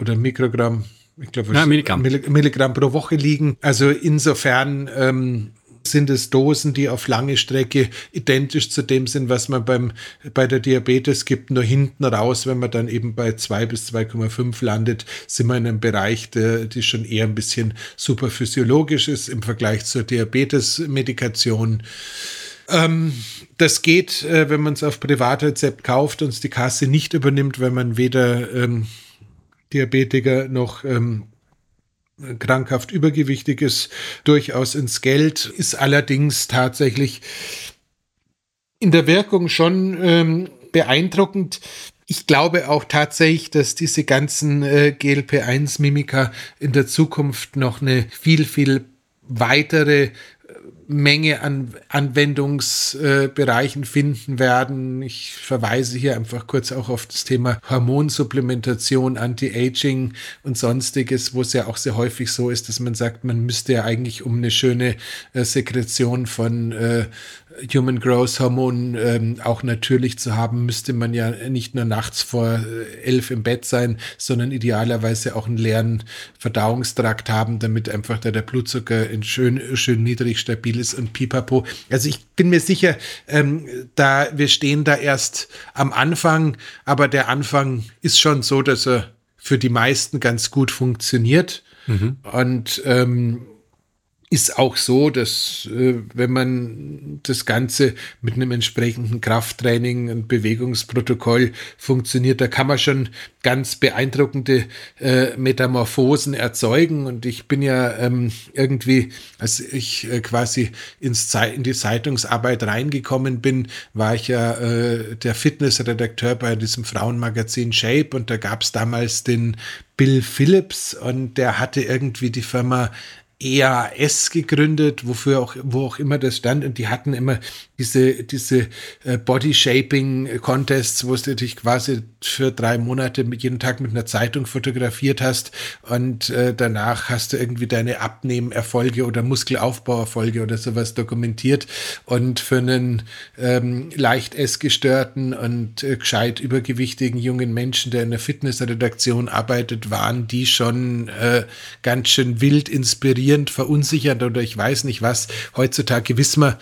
oder Mikrogramm, ich glaube, Milligramm. Milligramm pro Woche liegen. Also insofern ähm, sind es Dosen, die auf lange Strecke identisch zu dem sind, was man beim, bei der Diabetes gibt. Nur hinten raus, wenn man dann eben bei 2 bis 2,5 landet, sind wir in einem Bereich, der, die schon eher ein bisschen superphysiologisch ist im Vergleich zur Diabetes-Medikation. Ähm, das geht, äh, wenn man es auf Privatrezept kauft und es die Kasse nicht übernimmt, wenn man weder ähm, Diabetiker noch ähm, krankhaft übergewichtig ist, durchaus ins Geld, ist allerdings tatsächlich in der Wirkung schon ähm, beeindruckend. Ich glaube auch tatsächlich, dass diese ganzen äh, GLP-1-Mimika in der Zukunft noch eine viel, viel weitere Menge an Anwendungsbereichen finden werden. Ich verweise hier einfach kurz auch auf das Thema Hormonsupplementation, Anti-Aging und sonstiges, wo es ja auch sehr häufig so ist, dass man sagt, man müsste ja eigentlich um eine schöne äh, Sekretion von äh, Human Growth Hormon ähm, auch natürlich zu haben, müsste man ja nicht nur nachts vor äh, elf im Bett sein, sondern idealerweise auch einen leeren Verdauungstrakt haben, damit einfach da der Blutzucker in schön, schön niedrig stabil ist und pipapo. Also ich bin mir sicher, ähm, da wir stehen da erst am Anfang, aber der Anfang ist schon so, dass er für die meisten ganz gut funktioniert. Mhm. Und ähm, ist auch so, dass äh, wenn man das Ganze mit einem entsprechenden Krafttraining und Bewegungsprotokoll funktioniert, da kann man schon ganz beeindruckende äh, Metamorphosen erzeugen. Und ich bin ja ähm, irgendwie, als ich äh, quasi ins in die Zeitungsarbeit reingekommen bin, war ich ja äh, der Fitnessredakteur bei diesem Frauenmagazin Shape und da gab es damals den Bill Phillips und der hatte irgendwie die Firma EAS gegründet, wofür auch, wo auch immer das stand. Und die hatten immer diese, diese äh, Body Shaping Contests, wo du dich quasi für drei Monate mit jeden Tag mit einer Zeitung fotografiert hast und äh, danach hast du irgendwie deine Abnehmerfolge oder Muskelaufbauerfolge oder sowas dokumentiert. Und für einen ähm, leicht essgestörten und äh, gescheit übergewichtigen jungen Menschen, der in der Fitnessredaktion arbeitet, waren die schon äh, ganz schön wild inspirierend, verunsichernd oder ich weiß nicht was. Heutzutage wissen wir,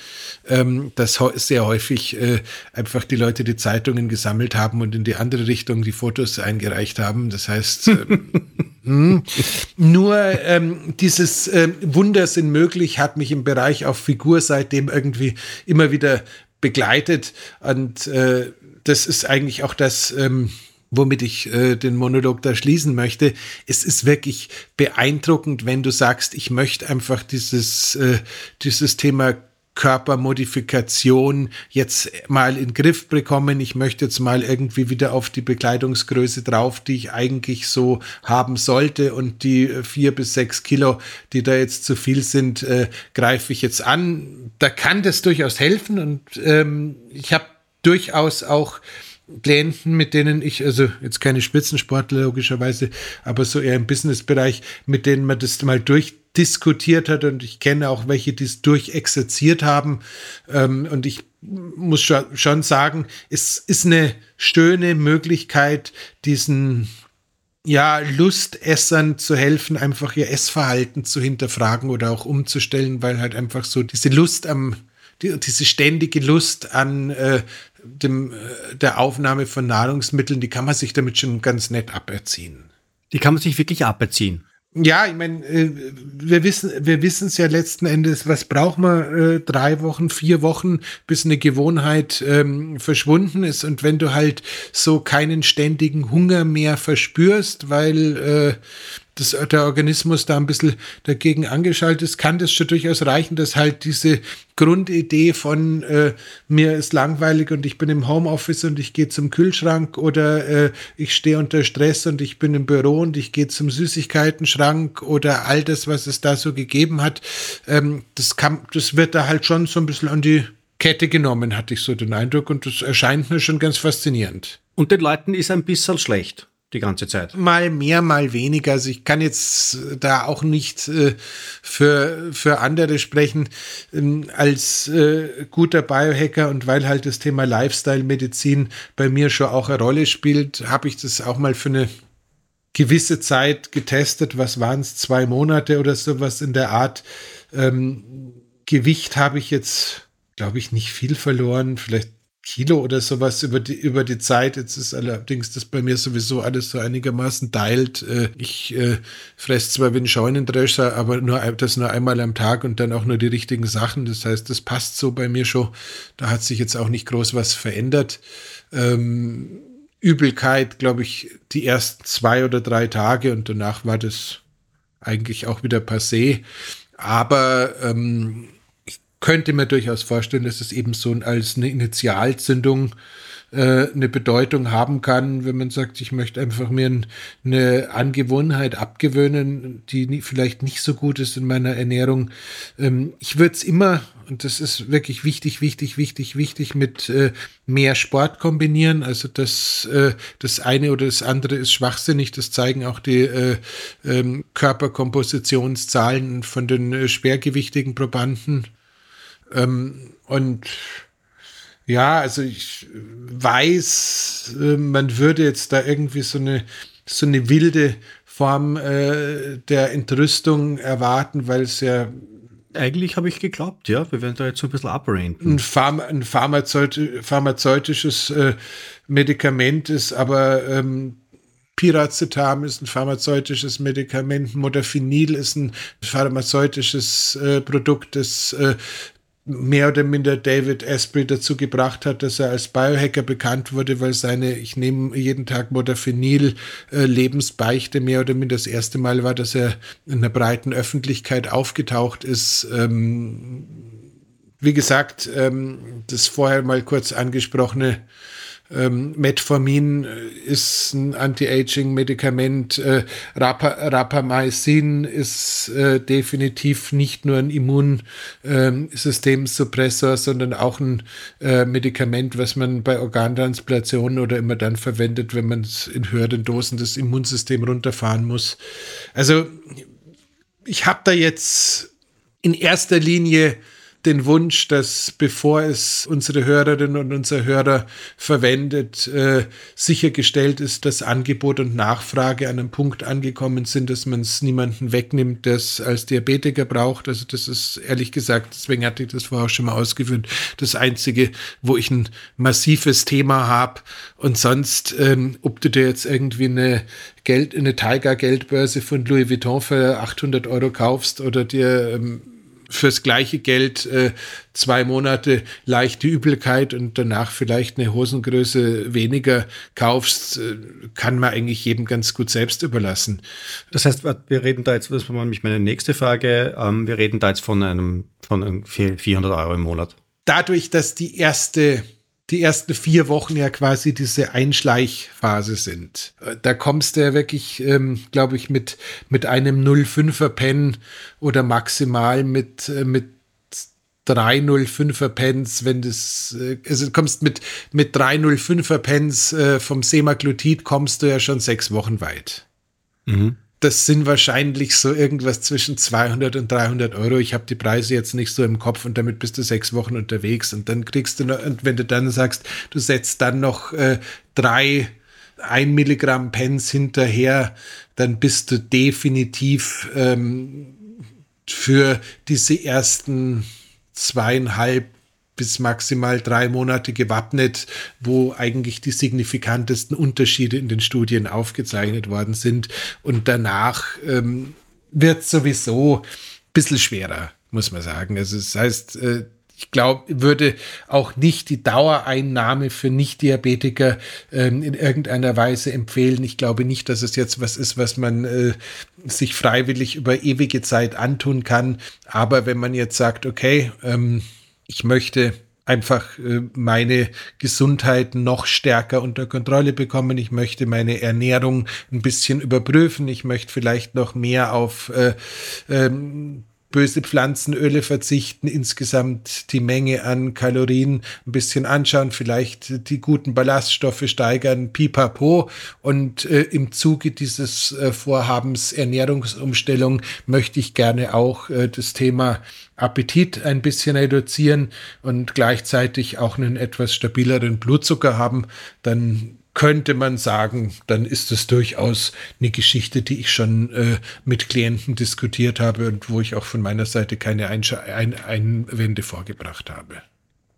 ähm, dass sehr häufig äh, einfach die Leute die Zeitungen gesammelt haben und in die andere Richtung die Fotos eingereicht haben. Das heißt, ähm, hm. nur ähm, dieses äh, Wunder sind möglich hat mich im Bereich auf Figur seitdem irgendwie immer wieder begleitet und äh, das ist eigentlich auch das, ähm, womit ich äh, den Monolog da schließen möchte. Es ist wirklich beeindruckend, wenn du sagst, ich möchte einfach dieses, äh, dieses Thema Körpermodifikation jetzt mal in Griff bekommen. Ich möchte jetzt mal irgendwie wieder auf die Bekleidungsgröße drauf, die ich eigentlich so haben sollte. Und die vier bis sechs Kilo, die da jetzt zu viel sind, äh, greife ich jetzt an. Da kann das durchaus helfen. Und ähm, ich habe durchaus auch Klienten, mit denen ich, also jetzt keine Spitzensportler logischerweise, aber so eher im Businessbereich, mit denen man das mal durchdiskutiert hat und ich kenne auch welche, die es durchexerziert haben. Ähm, und ich muss schon sagen, es ist eine schöne Möglichkeit, diesen ja, Lustessern zu helfen, einfach ihr Essverhalten zu hinterfragen oder auch umzustellen, weil halt einfach so diese Lust am, die, diese ständige Lust an äh, dem, äh, der Aufnahme von Nahrungsmitteln, die kann man sich damit schon ganz nett aberziehen. Die kann man sich wirklich aberziehen. Ja, ich meine, äh, wir wissen, wir wissen es ja letzten Endes, was braucht man äh, drei Wochen, vier Wochen, bis eine Gewohnheit ähm, verschwunden ist. Und wenn du halt so keinen ständigen Hunger mehr verspürst, weil äh, das, der Organismus da ein bisschen dagegen angeschaltet ist, kann das schon durchaus reichen, dass halt diese Grundidee von äh, mir ist langweilig und ich bin im Homeoffice und ich gehe zum Kühlschrank oder äh, ich stehe unter Stress und ich bin im Büro und ich gehe zum Süßigkeitenschrank oder all das, was es da so gegeben hat, ähm, das, kann, das wird da halt schon so ein bisschen an die Kette genommen, hatte ich so den Eindruck und das erscheint mir schon ganz faszinierend. Und den Leuten ist ein bisschen schlecht die ganze Zeit. Mal mehr, mal weniger. Also ich kann jetzt da auch nicht äh, für, für andere sprechen ähm, als äh, guter Biohacker und weil halt das Thema Lifestyle-Medizin bei mir schon auch eine Rolle spielt, habe ich das auch mal für eine gewisse Zeit getestet. Was waren es? Zwei Monate oder sowas in der Art. Ähm, Gewicht habe ich jetzt, glaube ich, nicht viel verloren. Vielleicht Kilo oder sowas über die, über die Zeit. Jetzt ist allerdings das bei mir sowieso alles so einigermaßen teilt. Äh, ich äh, fresse zwar wie ein Scheunendrescher, aber nur das nur einmal am Tag und dann auch nur die richtigen Sachen. Das heißt, das passt so bei mir schon. Da hat sich jetzt auch nicht groß was verändert. Ähm, Übelkeit, glaube ich, die ersten zwei oder drei Tage und danach war das eigentlich auch wieder passé. Aber ähm, könnte mir durchaus vorstellen, dass es eben so als eine Initialzündung äh, eine Bedeutung haben kann, wenn man sagt, ich möchte einfach mir eine Angewohnheit abgewöhnen, die vielleicht nicht so gut ist in meiner Ernährung. Ähm, ich würde es immer, und das ist wirklich wichtig, wichtig, wichtig, wichtig, mit äh, mehr Sport kombinieren. Also das, äh, das eine oder das andere ist schwachsinnig. Das zeigen auch die äh, ähm, Körperkompositionszahlen von den schwergewichtigen Probanden. Ähm, und ja, also ich weiß, äh, man würde jetzt da irgendwie so eine, so eine wilde Form äh, der Entrüstung erwarten, weil es ja eigentlich habe ich geglaubt, ja, wir werden da jetzt so ein bisschen abrenten. Ein, Pharm ein Pharmazeut pharmazeutisches äh, Medikament ist, aber ähm, Piracetam ist ein pharmazeutisches Medikament, Modafinil ist ein pharmazeutisches äh, Produkt, das äh, mehr oder minder David Asprey dazu gebracht hat, dass er als Biohacker bekannt wurde, weil seine Ich nehme jeden Tag Modafinil äh, Lebensbeichte mehr oder minder das erste Mal war, dass er in der breiten Öffentlichkeit aufgetaucht ist. Ähm, wie gesagt, ähm, das vorher mal kurz angesprochene ähm, Metformin ist ein Anti-Aging-Medikament. Äh, Rap Rapamycin ist äh, definitiv nicht nur ein Immunsystemsuppressor, sondern auch ein äh, Medikament, was man bei Organtransplantationen oder immer dann verwendet, wenn man in höheren Dosen das Immunsystem runterfahren muss. Also ich habe da jetzt in erster Linie den Wunsch, dass bevor es unsere Hörerinnen und unser Hörer verwendet, äh, sichergestellt ist, dass Angebot und Nachfrage an einem Punkt angekommen sind, dass man es niemanden wegnimmt, der es als Diabetiker braucht. Also das ist ehrlich gesagt, deswegen hatte ich das vorher auch schon mal ausgeführt, das Einzige, wo ich ein massives Thema habe. Und sonst, ähm, ob du dir jetzt irgendwie eine Geld, eine Tiger Geldbörse von Louis Vuitton für 800 Euro kaufst oder dir ähm, fürs gleiche Geld äh, zwei Monate leichte Übelkeit und danach vielleicht eine Hosengröße weniger kaufst, äh, kann man eigentlich jedem ganz gut selbst überlassen. Das heißt, wir reden da jetzt, das war nämlich meine nächste Frage, ähm, wir reden da jetzt von einem, von einem 400 Euro im Monat. Dadurch, dass die erste die ersten vier Wochen ja quasi diese Einschleichphase sind. Da kommst du ja wirklich, ähm, glaube ich, mit, mit einem 05er Pen oder maximal mit, äh, mit 305er Pens, wenn das, äh, also kommst mit, mit 305er Pens äh, vom Semaglutid kommst du ja schon sechs Wochen weit. Mhm das sind wahrscheinlich so irgendwas zwischen 200 und 300 Euro. Ich habe die Preise jetzt nicht so im Kopf und damit bist du sechs Wochen unterwegs und dann kriegst du noch, und wenn du dann sagst, du setzt dann noch äh, drei ein Milligramm Pens hinterher, dann bist du definitiv ähm, für diese ersten zweieinhalb bis maximal drei Monate gewappnet, wo eigentlich die signifikantesten Unterschiede in den Studien aufgezeichnet worden sind. Und danach ähm, wird sowieso ein bisschen schwerer, muss man sagen. Also das heißt, äh, ich glaube, würde auch nicht die Dauereinnahme für Nicht-Diabetiker ähm, in irgendeiner Weise empfehlen. Ich glaube nicht, dass es jetzt was ist, was man äh, sich freiwillig über ewige Zeit antun kann. Aber wenn man jetzt sagt, okay, ähm, ich möchte einfach äh, meine Gesundheit noch stärker unter Kontrolle bekommen. Ich möchte meine Ernährung ein bisschen überprüfen. Ich möchte vielleicht noch mehr auf äh, ähm, böse Pflanzenöle verzichten, insgesamt die Menge an Kalorien ein bisschen anschauen, vielleicht die guten Ballaststoffe steigern, pipapo. Und äh, im Zuge dieses äh, Vorhabens Ernährungsumstellung möchte ich gerne auch äh, das Thema Appetit ein bisschen reduzieren und gleichzeitig auch einen etwas stabileren Blutzucker haben, dann könnte man sagen, dann ist es durchaus eine Geschichte, die ich schon äh, mit Klienten diskutiert habe und wo ich auch von meiner Seite keine Einsch Ein Einwände vorgebracht habe.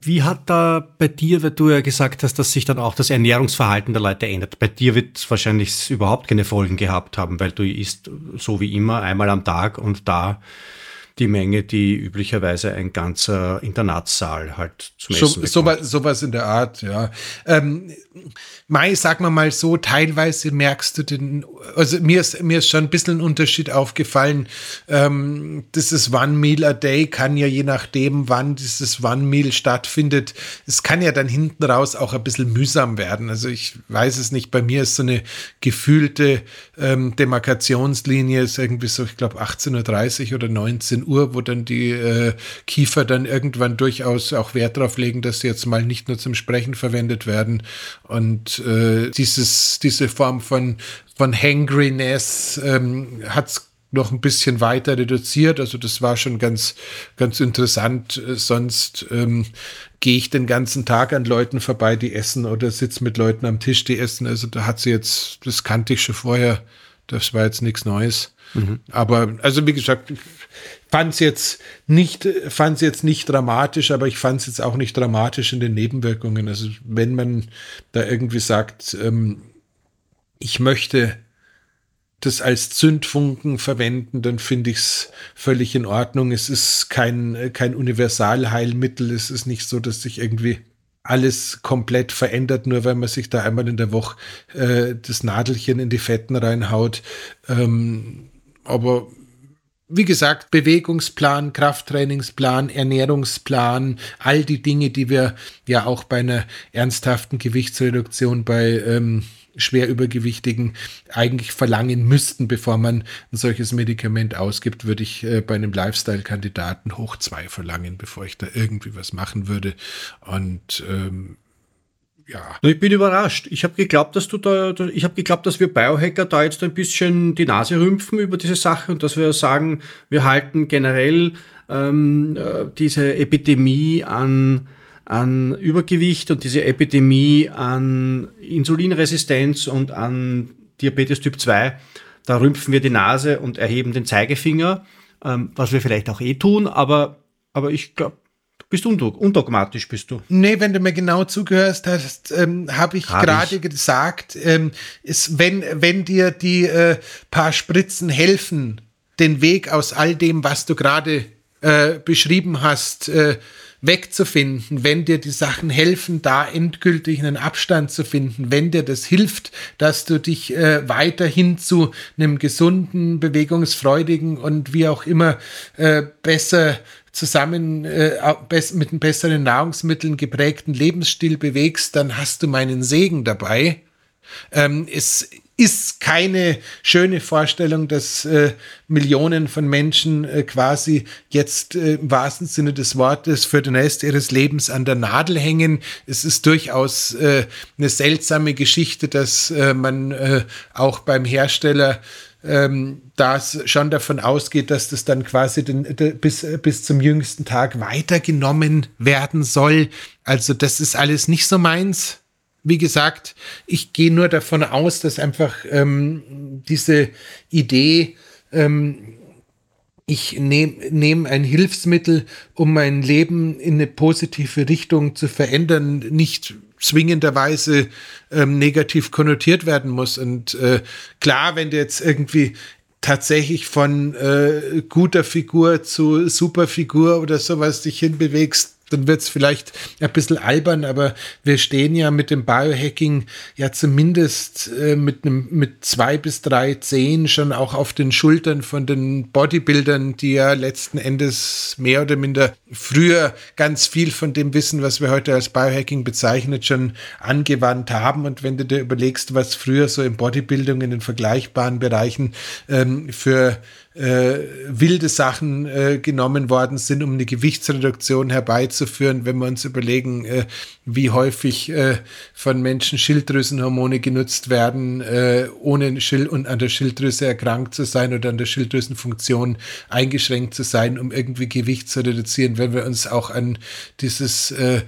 Wie hat da bei dir, weil du ja gesagt hast, dass sich dann auch das Ernährungsverhalten der Leute ändert? Bei dir wird es wahrscheinlich überhaupt keine Folgen gehabt haben, weil du isst so wie immer einmal am Tag und da die Menge, die üblicherweise ein ganzer Internatssaal halt zum Essen so, sowas, sowas in der Art, ja. Ähm, Mai, sag mal mal so, teilweise merkst du den, also mir ist, mir ist schon ein bisschen ein Unterschied aufgefallen. Ähm, dieses One Meal a Day kann ja je nachdem, wann dieses One Meal stattfindet, es kann ja dann hinten raus auch ein bisschen mühsam werden. Also ich weiß es nicht, bei mir ist so eine gefühlte ähm, Demarkationslinie, ist irgendwie so, ich glaube 18.30 Uhr oder 19 Uhr, wo dann die äh, Kiefer dann irgendwann durchaus auch Wert darauf legen, dass sie jetzt mal nicht nur zum Sprechen verwendet werden. Und äh, dieses, diese Form von, von Hangriness ähm, hat noch ein bisschen weiter reduziert. Also das war schon ganz, ganz interessant. Sonst ähm, gehe ich den ganzen Tag an Leuten vorbei, die essen oder sitze mit Leuten am Tisch, die essen. Also da hat sie jetzt, das kannte ich schon vorher. Das war jetzt nichts Neues. Mhm. Aber also wie gesagt, fand es jetzt nicht, fand jetzt nicht dramatisch, aber ich fand es jetzt auch nicht dramatisch in den Nebenwirkungen. Also wenn man da irgendwie sagt, ähm, ich möchte das als Zündfunken verwenden, dann finde ich es völlig in Ordnung. Es ist kein, kein Universalheilmittel. Es ist nicht so, dass sich irgendwie alles komplett verändert, nur weil man sich da einmal in der Woche äh, das Nadelchen in die Fetten reinhaut. Ähm, aber wie gesagt, Bewegungsplan, Krafttrainingsplan, Ernährungsplan, all die Dinge, die wir ja auch bei einer ernsthaften Gewichtsreduktion bei ähm, schwer übergewichtigen eigentlich verlangen müssten, bevor man ein solches Medikament ausgibt, würde ich äh, bei einem Lifestyle-Kandidaten hoch zwei verlangen, bevor ich da irgendwie was machen würde. Und ähm, ja. Ich bin überrascht. Ich habe geglaubt, dass du da, ich habe geglaubt, dass wir Biohacker da jetzt ein bisschen die Nase rümpfen über diese Sache und dass wir sagen, wir halten generell ähm, äh, diese Epidemie an, an Übergewicht und diese Epidemie an Insulinresistenz und an Diabetes Typ 2, da rümpfen wir die Nase und erheben den Zeigefinger, ähm, was wir vielleicht auch eh tun, aber, aber ich glaube, bist undog undogmatisch, bist du? Nee, wenn du mir genau zugehörst hast, ähm, habe ich gerade gesagt, ähm, ist, wenn, wenn dir die äh, paar Spritzen helfen, den Weg aus all dem, was du gerade äh, beschrieben hast, äh, wegzufinden, wenn dir die Sachen helfen, da endgültig einen Abstand zu finden, wenn dir das hilft, dass du dich äh, weiterhin zu einem gesunden, bewegungsfreudigen und wie auch immer äh, besser zusammen äh, mit besseren Nahrungsmitteln geprägten Lebensstil bewegst, dann hast du meinen Segen dabei. Ähm, es ist keine schöne Vorstellung, dass äh, Millionen von Menschen äh, quasi jetzt äh, im wahrsten Sinne des Wortes für den Rest ihres Lebens an der Nadel hängen. Es ist durchaus äh, eine seltsame Geschichte, dass äh, man äh, auch beim Hersteller ähm, das schon davon ausgeht, dass das dann quasi den, de, bis, bis zum jüngsten Tag weitergenommen werden soll. Also das ist alles nicht so meins. Wie gesagt, ich gehe nur davon aus, dass einfach ähm, diese Idee, ähm, ich nehme nehm ein Hilfsmittel, um mein Leben in eine positive Richtung zu verändern, nicht zwingenderweise ähm, negativ konnotiert werden muss. Und äh, klar, wenn du jetzt irgendwie tatsächlich von äh, guter Figur zu Superfigur oder sowas dich hinbewegst, dann wird es vielleicht ein bisschen albern, aber wir stehen ja mit dem Biohacking ja zumindest äh, mit einem mit zwei bis drei Zehen schon auch auf den Schultern von den Bodybuildern, die ja letzten Endes mehr oder minder früher ganz viel von dem Wissen, was wir heute als Biohacking bezeichnet, schon angewandt haben. Und wenn du dir überlegst, was früher so im Bodybuilding in den vergleichbaren Bereichen ähm, für äh, wilde Sachen äh, genommen worden sind, um eine Gewichtsreduktion herbeizuführen, wenn wir uns überlegen, äh, wie häufig äh, von Menschen Schilddrüsenhormone genutzt werden, äh, ohne Schild und an der Schilddrüse erkrankt zu sein oder an der Schilddrüsenfunktion eingeschränkt zu sein, um irgendwie Gewicht zu reduzieren, wenn wir uns auch an dieses äh,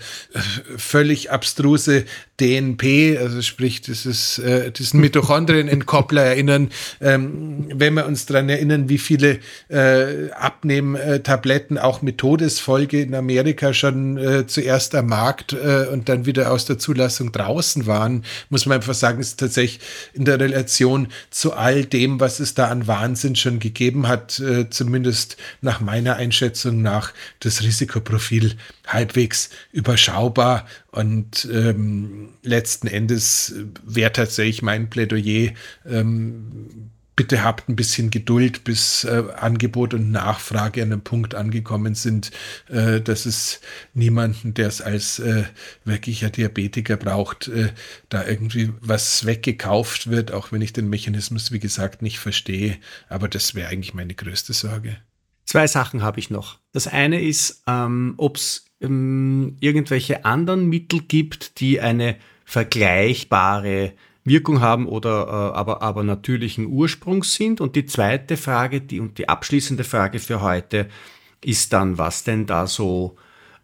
völlig abstruse DNP, also sprich dieses, diesen Mitochondrienentkoppler erinnern, ähm, wenn wir uns daran erinnern, wie viele äh, Abnehmtabletten auch mit Todesfolge in Amerika schon äh, zuerst am Markt äh, und dann wieder aus der Zulassung draußen waren, muss man einfach sagen, ist tatsächlich in der Relation zu all dem, was es da an Wahnsinn schon gegeben hat, äh, zumindest nach meiner Einschätzung nach das Risikoprofil halbwegs überschaubar. Und ähm, letzten Endes wäre tatsächlich mein Plädoyer, ähm, bitte habt ein bisschen Geduld, bis äh, Angebot und Nachfrage an einem Punkt angekommen sind, äh, dass es niemanden, der es als äh, wirklicher Diabetiker braucht, äh, da irgendwie was weggekauft wird, auch wenn ich den Mechanismus, wie gesagt, nicht verstehe. Aber das wäre eigentlich meine größte Sorge. Zwei Sachen habe ich noch. Das eine ist, ähm, ob es ähm, irgendwelche anderen Mittel gibt, die eine vergleichbare Wirkung haben oder äh, aber, aber natürlichen Ursprungs sind. Und die zweite Frage, die und die abschließende Frage für heute ist dann, was denn da so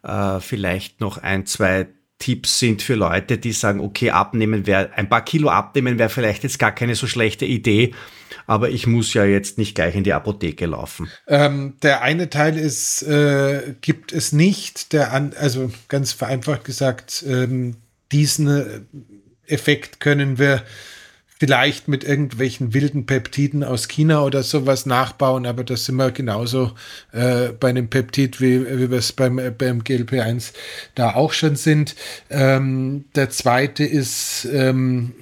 äh, vielleicht noch ein, zwei Tipps sind für Leute, die sagen, okay, abnehmen wäre, ein paar Kilo abnehmen wäre vielleicht jetzt gar keine so schlechte Idee, aber ich muss ja jetzt nicht gleich in die Apotheke laufen. Ähm, der eine Teil ist, äh, gibt es nicht, der an, also ganz vereinfacht gesagt, ähm, diesen äh, Effekt können wir vielleicht mit irgendwelchen wilden Peptiden aus China oder sowas nachbauen, aber das sind wir genauso äh, bei einem Peptid, wie, wie wir es beim, beim GLP1 da auch schon sind. Ähm, der zweite ist, ähm,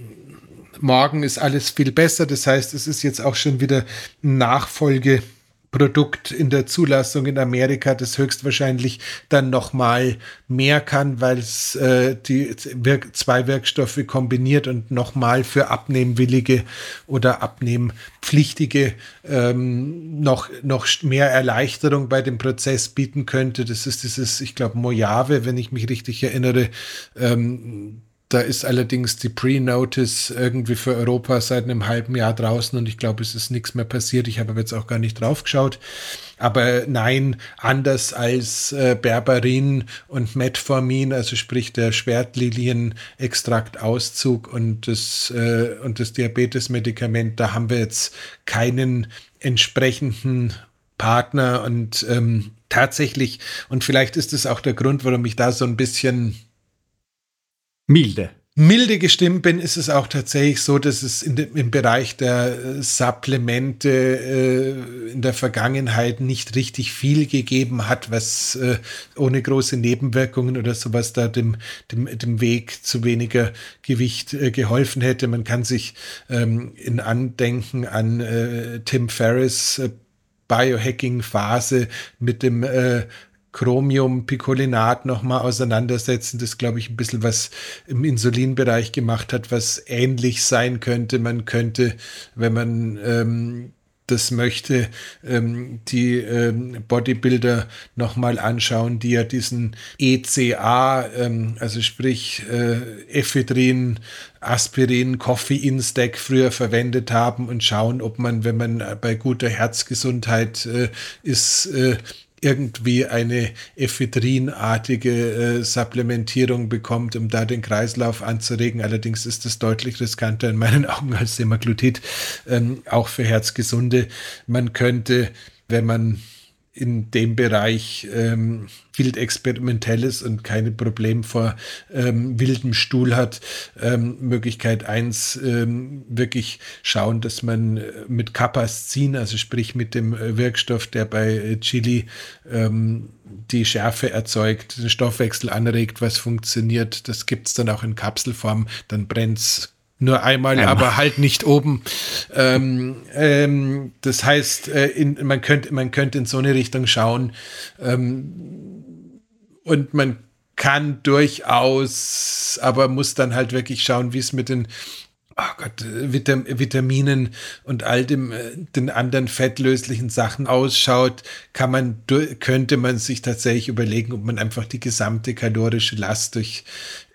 morgen ist alles viel besser, das heißt, es ist jetzt auch schon wieder Nachfolge Produkt in der Zulassung in Amerika, das höchstwahrscheinlich dann nochmal mehr kann, weil es äh, die Wirk zwei Wirkstoffe kombiniert und nochmal für Abnehmwillige oder Abnehmpflichtige ähm, noch, noch mehr Erleichterung bei dem Prozess bieten könnte. Das ist dieses, ich glaube, Mojave, wenn ich mich richtig erinnere. Ähm, da ist allerdings die Pre-Notice irgendwie für Europa seit einem halben Jahr draußen und ich glaube, es ist nichts mehr passiert. Ich habe jetzt auch gar nicht drauf geschaut. Aber nein, anders als äh, Berberin und Metformin, also sprich der Schwertlilien-Extraktauszug und das, äh, und das Diabetes-Medikament, da haben wir jetzt keinen entsprechenden Partner und ähm, tatsächlich, und vielleicht ist es auch der Grund, warum ich da so ein bisschen milde. Milde gestimmt bin, ist es auch tatsächlich so, dass es dem, im Bereich der äh, Supplemente äh, in der Vergangenheit nicht richtig viel gegeben hat, was äh, ohne große Nebenwirkungen oder sowas da dem, dem, dem Weg zu weniger Gewicht äh, geholfen hätte. Man kann sich ähm, in Andenken an äh, Tim Ferriss äh, Biohacking-Phase mit dem äh, Chromium-Picolinat nochmal auseinandersetzen, das glaube ich ein bisschen was im Insulinbereich gemacht hat, was ähnlich sein könnte. Man könnte, wenn man ähm, das möchte, ähm, die ähm, Bodybuilder nochmal anschauen, die ja diesen ECA, ähm, also sprich äh, Ephedrin, Aspirin, Koffein-Stack früher verwendet haben und schauen, ob man, wenn man bei guter Herzgesundheit äh, ist, äh, irgendwie eine ephedrinartige äh, Supplementierung bekommt, um da den Kreislauf anzuregen. Allerdings ist das deutlich riskanter in meinen Augen als Semaglutid, ähm, auch für Herzgesunde. Man könnte, wenn man in dem Bereich ähm, wild experimentelles und keine Problem vor ähm, wildem Stuhl hat. Ähm, Möglichkeit eins ähm, wirklich schauen, dass man äh, mit Capascin, also sprich mit dem äh, Wirkstoff, der bei äh, Chili ähm, die Schärfe erzeugt, den Stoffwechsel anregt, was funktioniert. Das gibt es dann auch in Kapselform, dann brennt es nur einmal, einmal, aber halt nicht oben. Ähm, ähm, das heißt, äh, in, man, könnte, man könnte in so eine Richtung schauen. Ähm, und man kann durchaus, aber muss dann halt wirklich schauen, wie es mit den oh Gott, Vitam Vitaminen und all dem, äh, den anderen fettlöslichen Sachen ausschaut, kann man, könnte man sich tatsächlich überlegen, ob man einfach die gesamte kalorische Last durch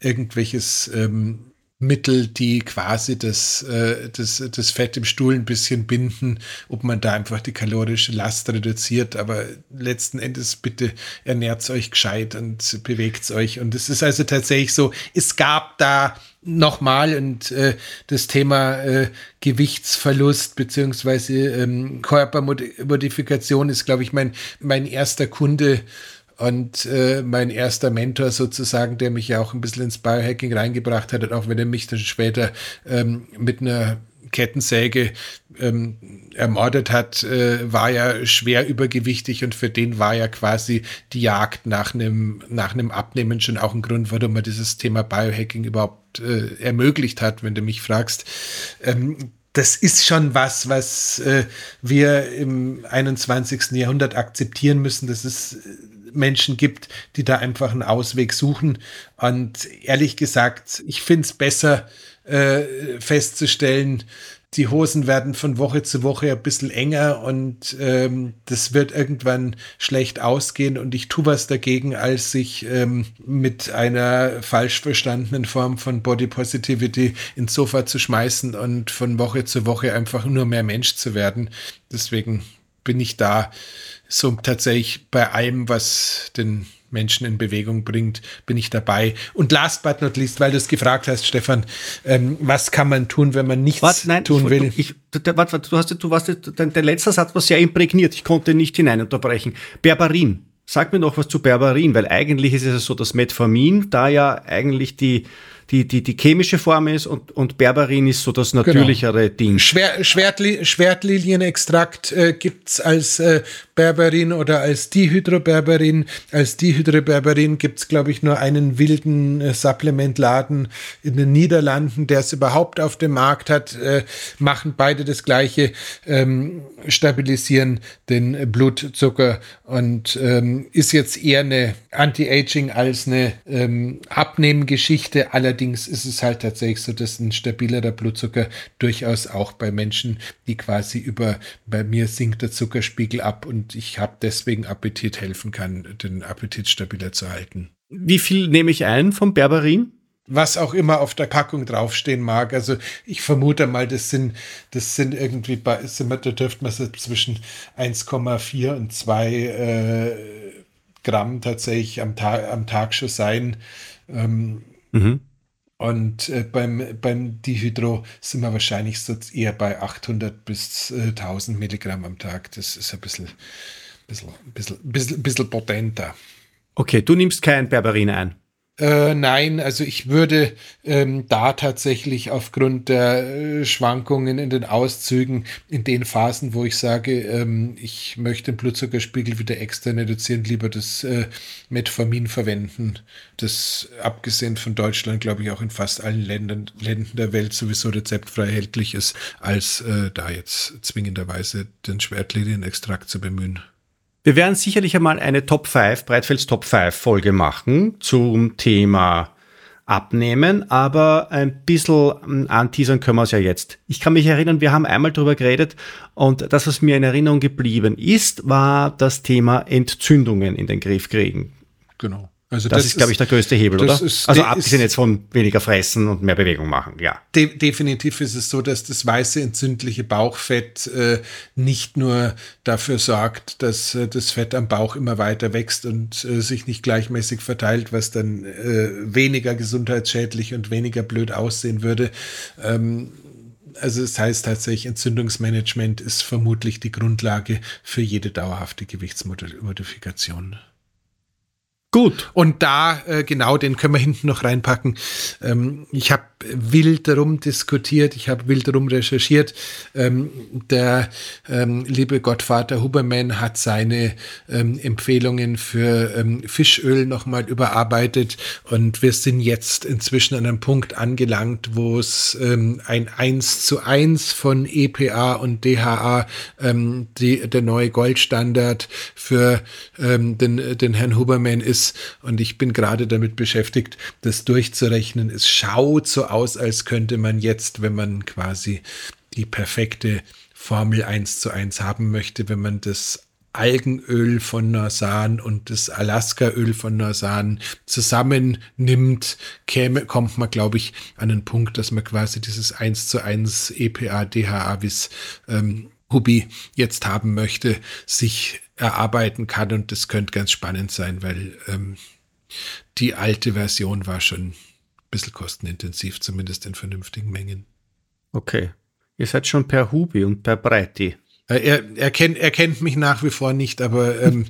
irgendwelches ähm, Mittel, die quasi das, äh, das, das Fett im Stuhl ein bisschen binden, ob man da einfach die kalorische Last reduziert. Aber letzten Endes bitte ernährt euch gescheit und bewegt euch. Und es ist also tatsächlich so, es gab da nochmal und äh, das Thema äh, Gewichtsverlust beziehungsweise ähm, Körpermodifikation ist, glaube ich, mein, mein erster Kunde und äh, mein erster Mentor sozusagen, der mich ja auch ein bisschen ins Biohacking reingebracht hat, auch wenn er mich dann später ähm, mit einer Kettensäge ähm, ermordet hat, äh, war ja schwer übergewichtig und für den war ja quasi die Jagd nach einem nach Abnehmen schon auch ein Grund, warum man dieses Thema Biohacking überhaupt äh, ermöglicht hat, wenn du mich fragst. Ähm, das ist schon was, was äh, wir im 21. Jahrhundert akzeptieren müssen. Das ist äh, Menschen gibt, die da einfach einen Ausweg suchen. Und ehrlich gesagt, ich finde es besser äh, festzustellen, die Hosen werden von Woche zu Woche ein bisschen enger und ähm, das wird irgendwann schlecht ausgehen und ich tue was dagegen, als sich ähm, mit einer falsch verstandenen Form von Body Positivity ins Sofa zu schmeißen und von Woche zu Woche einfach nur mehr Mensch zu werden. Deswegen bin ich da so tatsächlich bei allem, was den Menschen in Bewegung bringt, bin ich dabei. Und last but not least, weil du es gefragt hast, Stefan, ähm, was kann man tun, wenn man nichts warte, nein, tun will? Ich, warte, warte, du hast, du warst, der, der letzte Satz war sehr imprägniert. Ich konnte nicht hinein unterbrechen. Berberin. Sag mir noch was zu Berberin, weil eigentlich ist es so, dass Metformin da ja eigentlich die, die, die, die chemische Form ist und, und Berberin ist so das genau. natürlichere genau. Ding. Schwer, Schwertli Schwertlilienextrakt äh, gibt es als äh, Berberin oder als Dihydroberberin. Als Dihydroberberin gibt es, glaube ich, nur einen wilden äh, Supplementladen in den Niederlanden, der es überhaupt auf dem Markt hat. Äh, machen beide das gleiche, ähm, stabilisieren den Blutzucker und ähm, ist jetzt eher eine Anti-Aging als eine ähm, Abnehmgeschichte. Allerdings ist es halt tatsächlich so, dass ein stabilerer Blutzucker durchaus auch bei Menschen, die quasi über, bei mir sinkt der Zuckerspiegel ab und ich habe deswegen Appetit helfen kann, den Appetit stabiler zu halten. Wie viel nehme ich ein vom Berberin? was auch immer auf der Packung draufstehen mag. Also ich vermute mal, das sind, das sind irgendwie bei, sind da dürfte man so zwischen 1,4 und 2 äh, Gramm tatsächlich am Tag, am Tag schon sein. Ähm, mhm. Und äh, beim, beim Dihydro sind wir wahrscheinlich so eher bei 800 bis äh, 1000 Milligramm am Tag. Das ist ein bisschen, bisschen, bisschen, bisschen, bisschen potenter. Okay, du nimmst kein Berberin ein. Äh, nein, also ich würde ähm, da tatsächlich aufgrund der äh, Schwankungen in den Auszügen, in den Phasen, wo ich sage, ähm, ich möchte den Blutzuckerspiegel wieder extern reduzieren, lieber das äh, Metformin verwenden. Das abgesehen von Deutschland, glaube ich, auch in fast allen Ländern, Ländern der Welt sowieso rezeptfrei erhältlich ist, als äh, da jetzt zwingenderweise den Schwertlinienextrakt zu bemühen. Wir werden sicherlich einmal eine Top 5, Breitfelds Top 5 Folge machen zum Thema Abnehmen, aber ein bisschen ähm, anteasern können wir es ja jetzt. Ich kann mich erinnern, wir haben einmal darüber geredet und das, was mir in Erinnerung geblieben ist, war das Thema Entzündungen in den Griff kriegen. Genau. Also das, das ist, glaube ich, der größte Hebel, oder? also abgesehen jetzt von weniger fressen und mehr Bewegung machen, ja. De definitiv ist es so, dass das weiße entzündliche Bauchfett äh, nicht nur dafür sorgt, dass äh, das Fett am Bauch immer weiter wächst und äh, sich nicht gleichmäßig verteilt, was dann äh, weniger gesundheitsschädlich und weniger blöd aussehen würde. Ähm, also es das heißt tatsächlich, Entzündungsmanagement ist vermutlich die Grundlage für jede dauerhafte Gewichtsmodifikation. Gut. Und da, äh, genau, den können wir hinten noch reinpacken. Ähm, ich habe wild darum diskutiert, ich habe wild darum recherchiert. Ähm, der ähm, liebe Gottvater Huberman hat seine ähm, Empfehlungen für ähm, Fischöl nochmal überarbeitet und wir sind jetzt inzwischen an einem Punkt angelangt, wo es ähm, ein 1 zu 1 von EPA und DHA, die, der neue Goldstandard für den, den Herrn Huberman ist und ich bin gerade damit beschäftigt, das durchzurechnen. Es schaut so aus, als könnte man jetzt, wenn man quasi die perfekte Formel 1 zu 1 haben möchte, wenn man das Algenöl von Norsan und das Alaskaöl von Norsan zusammennimmt, käme, kommt man, glaube ich, an den Punkt, dass man quasi dieses 1 zu 1 EPA, DHA, wie es ähm, Hubi jetzt haben möchte, sich erarbeiten kann. Und das könnte ganz spannend sein, weil ähm, die alte Version war schon bisschen kostenintensiv, zumindest in vernünftigen Mengen. Okay. Ihr seid schon per Hubi und per Breiti. Äh, er, er, kennt, er kennt mich nach wie vor nicht, aber ähm,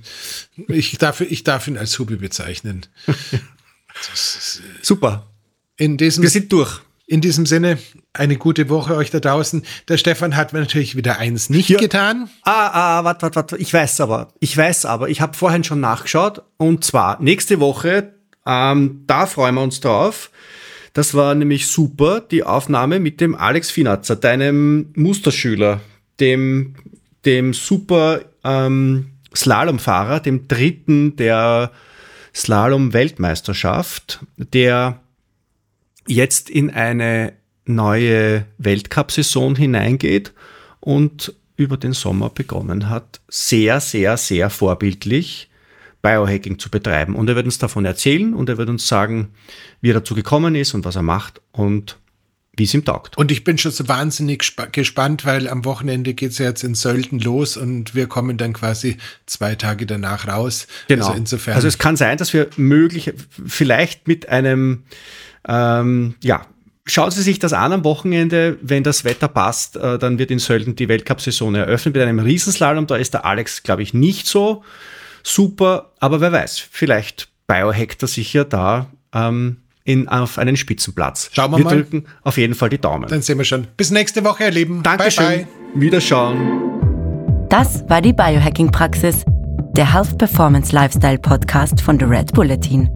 ich, darf, ich darf ihn als Hubi bezeichnen. Äh, Super. In diesem, Wir sind durch. In diesem Sinne, eine gute Woche euch da draußen. Der Stefan hat mir natürlich wieder eins nicht ja. getan. Ah, ah, warte, warte, warte. Ich weiß aber. Ich weiß aber. Ich habe vorhin schon nachgeschaut. Und zwar nächste Woche, ähm, da freuen wir uns drauf. Das war nämlich super, die Aufnahme mit dem Alex Finazzer, deinem Musterschüler, dem, dem super ähm, Slalomfahrer, dem dritten der Slalom-Weltmeisterschaft, der jetzt in eine neue Weltcup-Saison hineingeht und über den Sommer begonnen hat, sehr, sehr, sehr vorbildlich Biohacking zu betreiben. Und er wird uns davon erzählen und er wird uns sagen, wie er dazu gekommen ist und was er macht und wie es ihm taugt. Und ich bin schon so wahnsinnig gespannt, weil am Wochenende geht es ja jetzt in Sölden los und wir kommen dann quasi zwei Tage danach raus. Genau. Also insofern. Also es kann sein, dass wir möglich, vielleicht mit einem, ähm, ja, Schauen Sie sich das an am Wochenende, wenn das Wetter passt, äh, dann wird in Sölden die Weltcup-Saison eröffnet mit einem Riesenslalom. Da ist der Alex, glaube ich, nicht so super, aber wer weiß, vielleicht biohackt er sich ja da ähm, in, auf einen Spitzenplatz. Schauen wir wir mal. drücken auf jeden Fall die Daumen. Dann sehen wir schon. Bis nächste Woche, ihr Lieben. Dankeschön. Bye, bye. Wiederschauen. Das war die Biohacking-Praxis, der Health Performance Lifestyle Podcast von The Red Bulletin.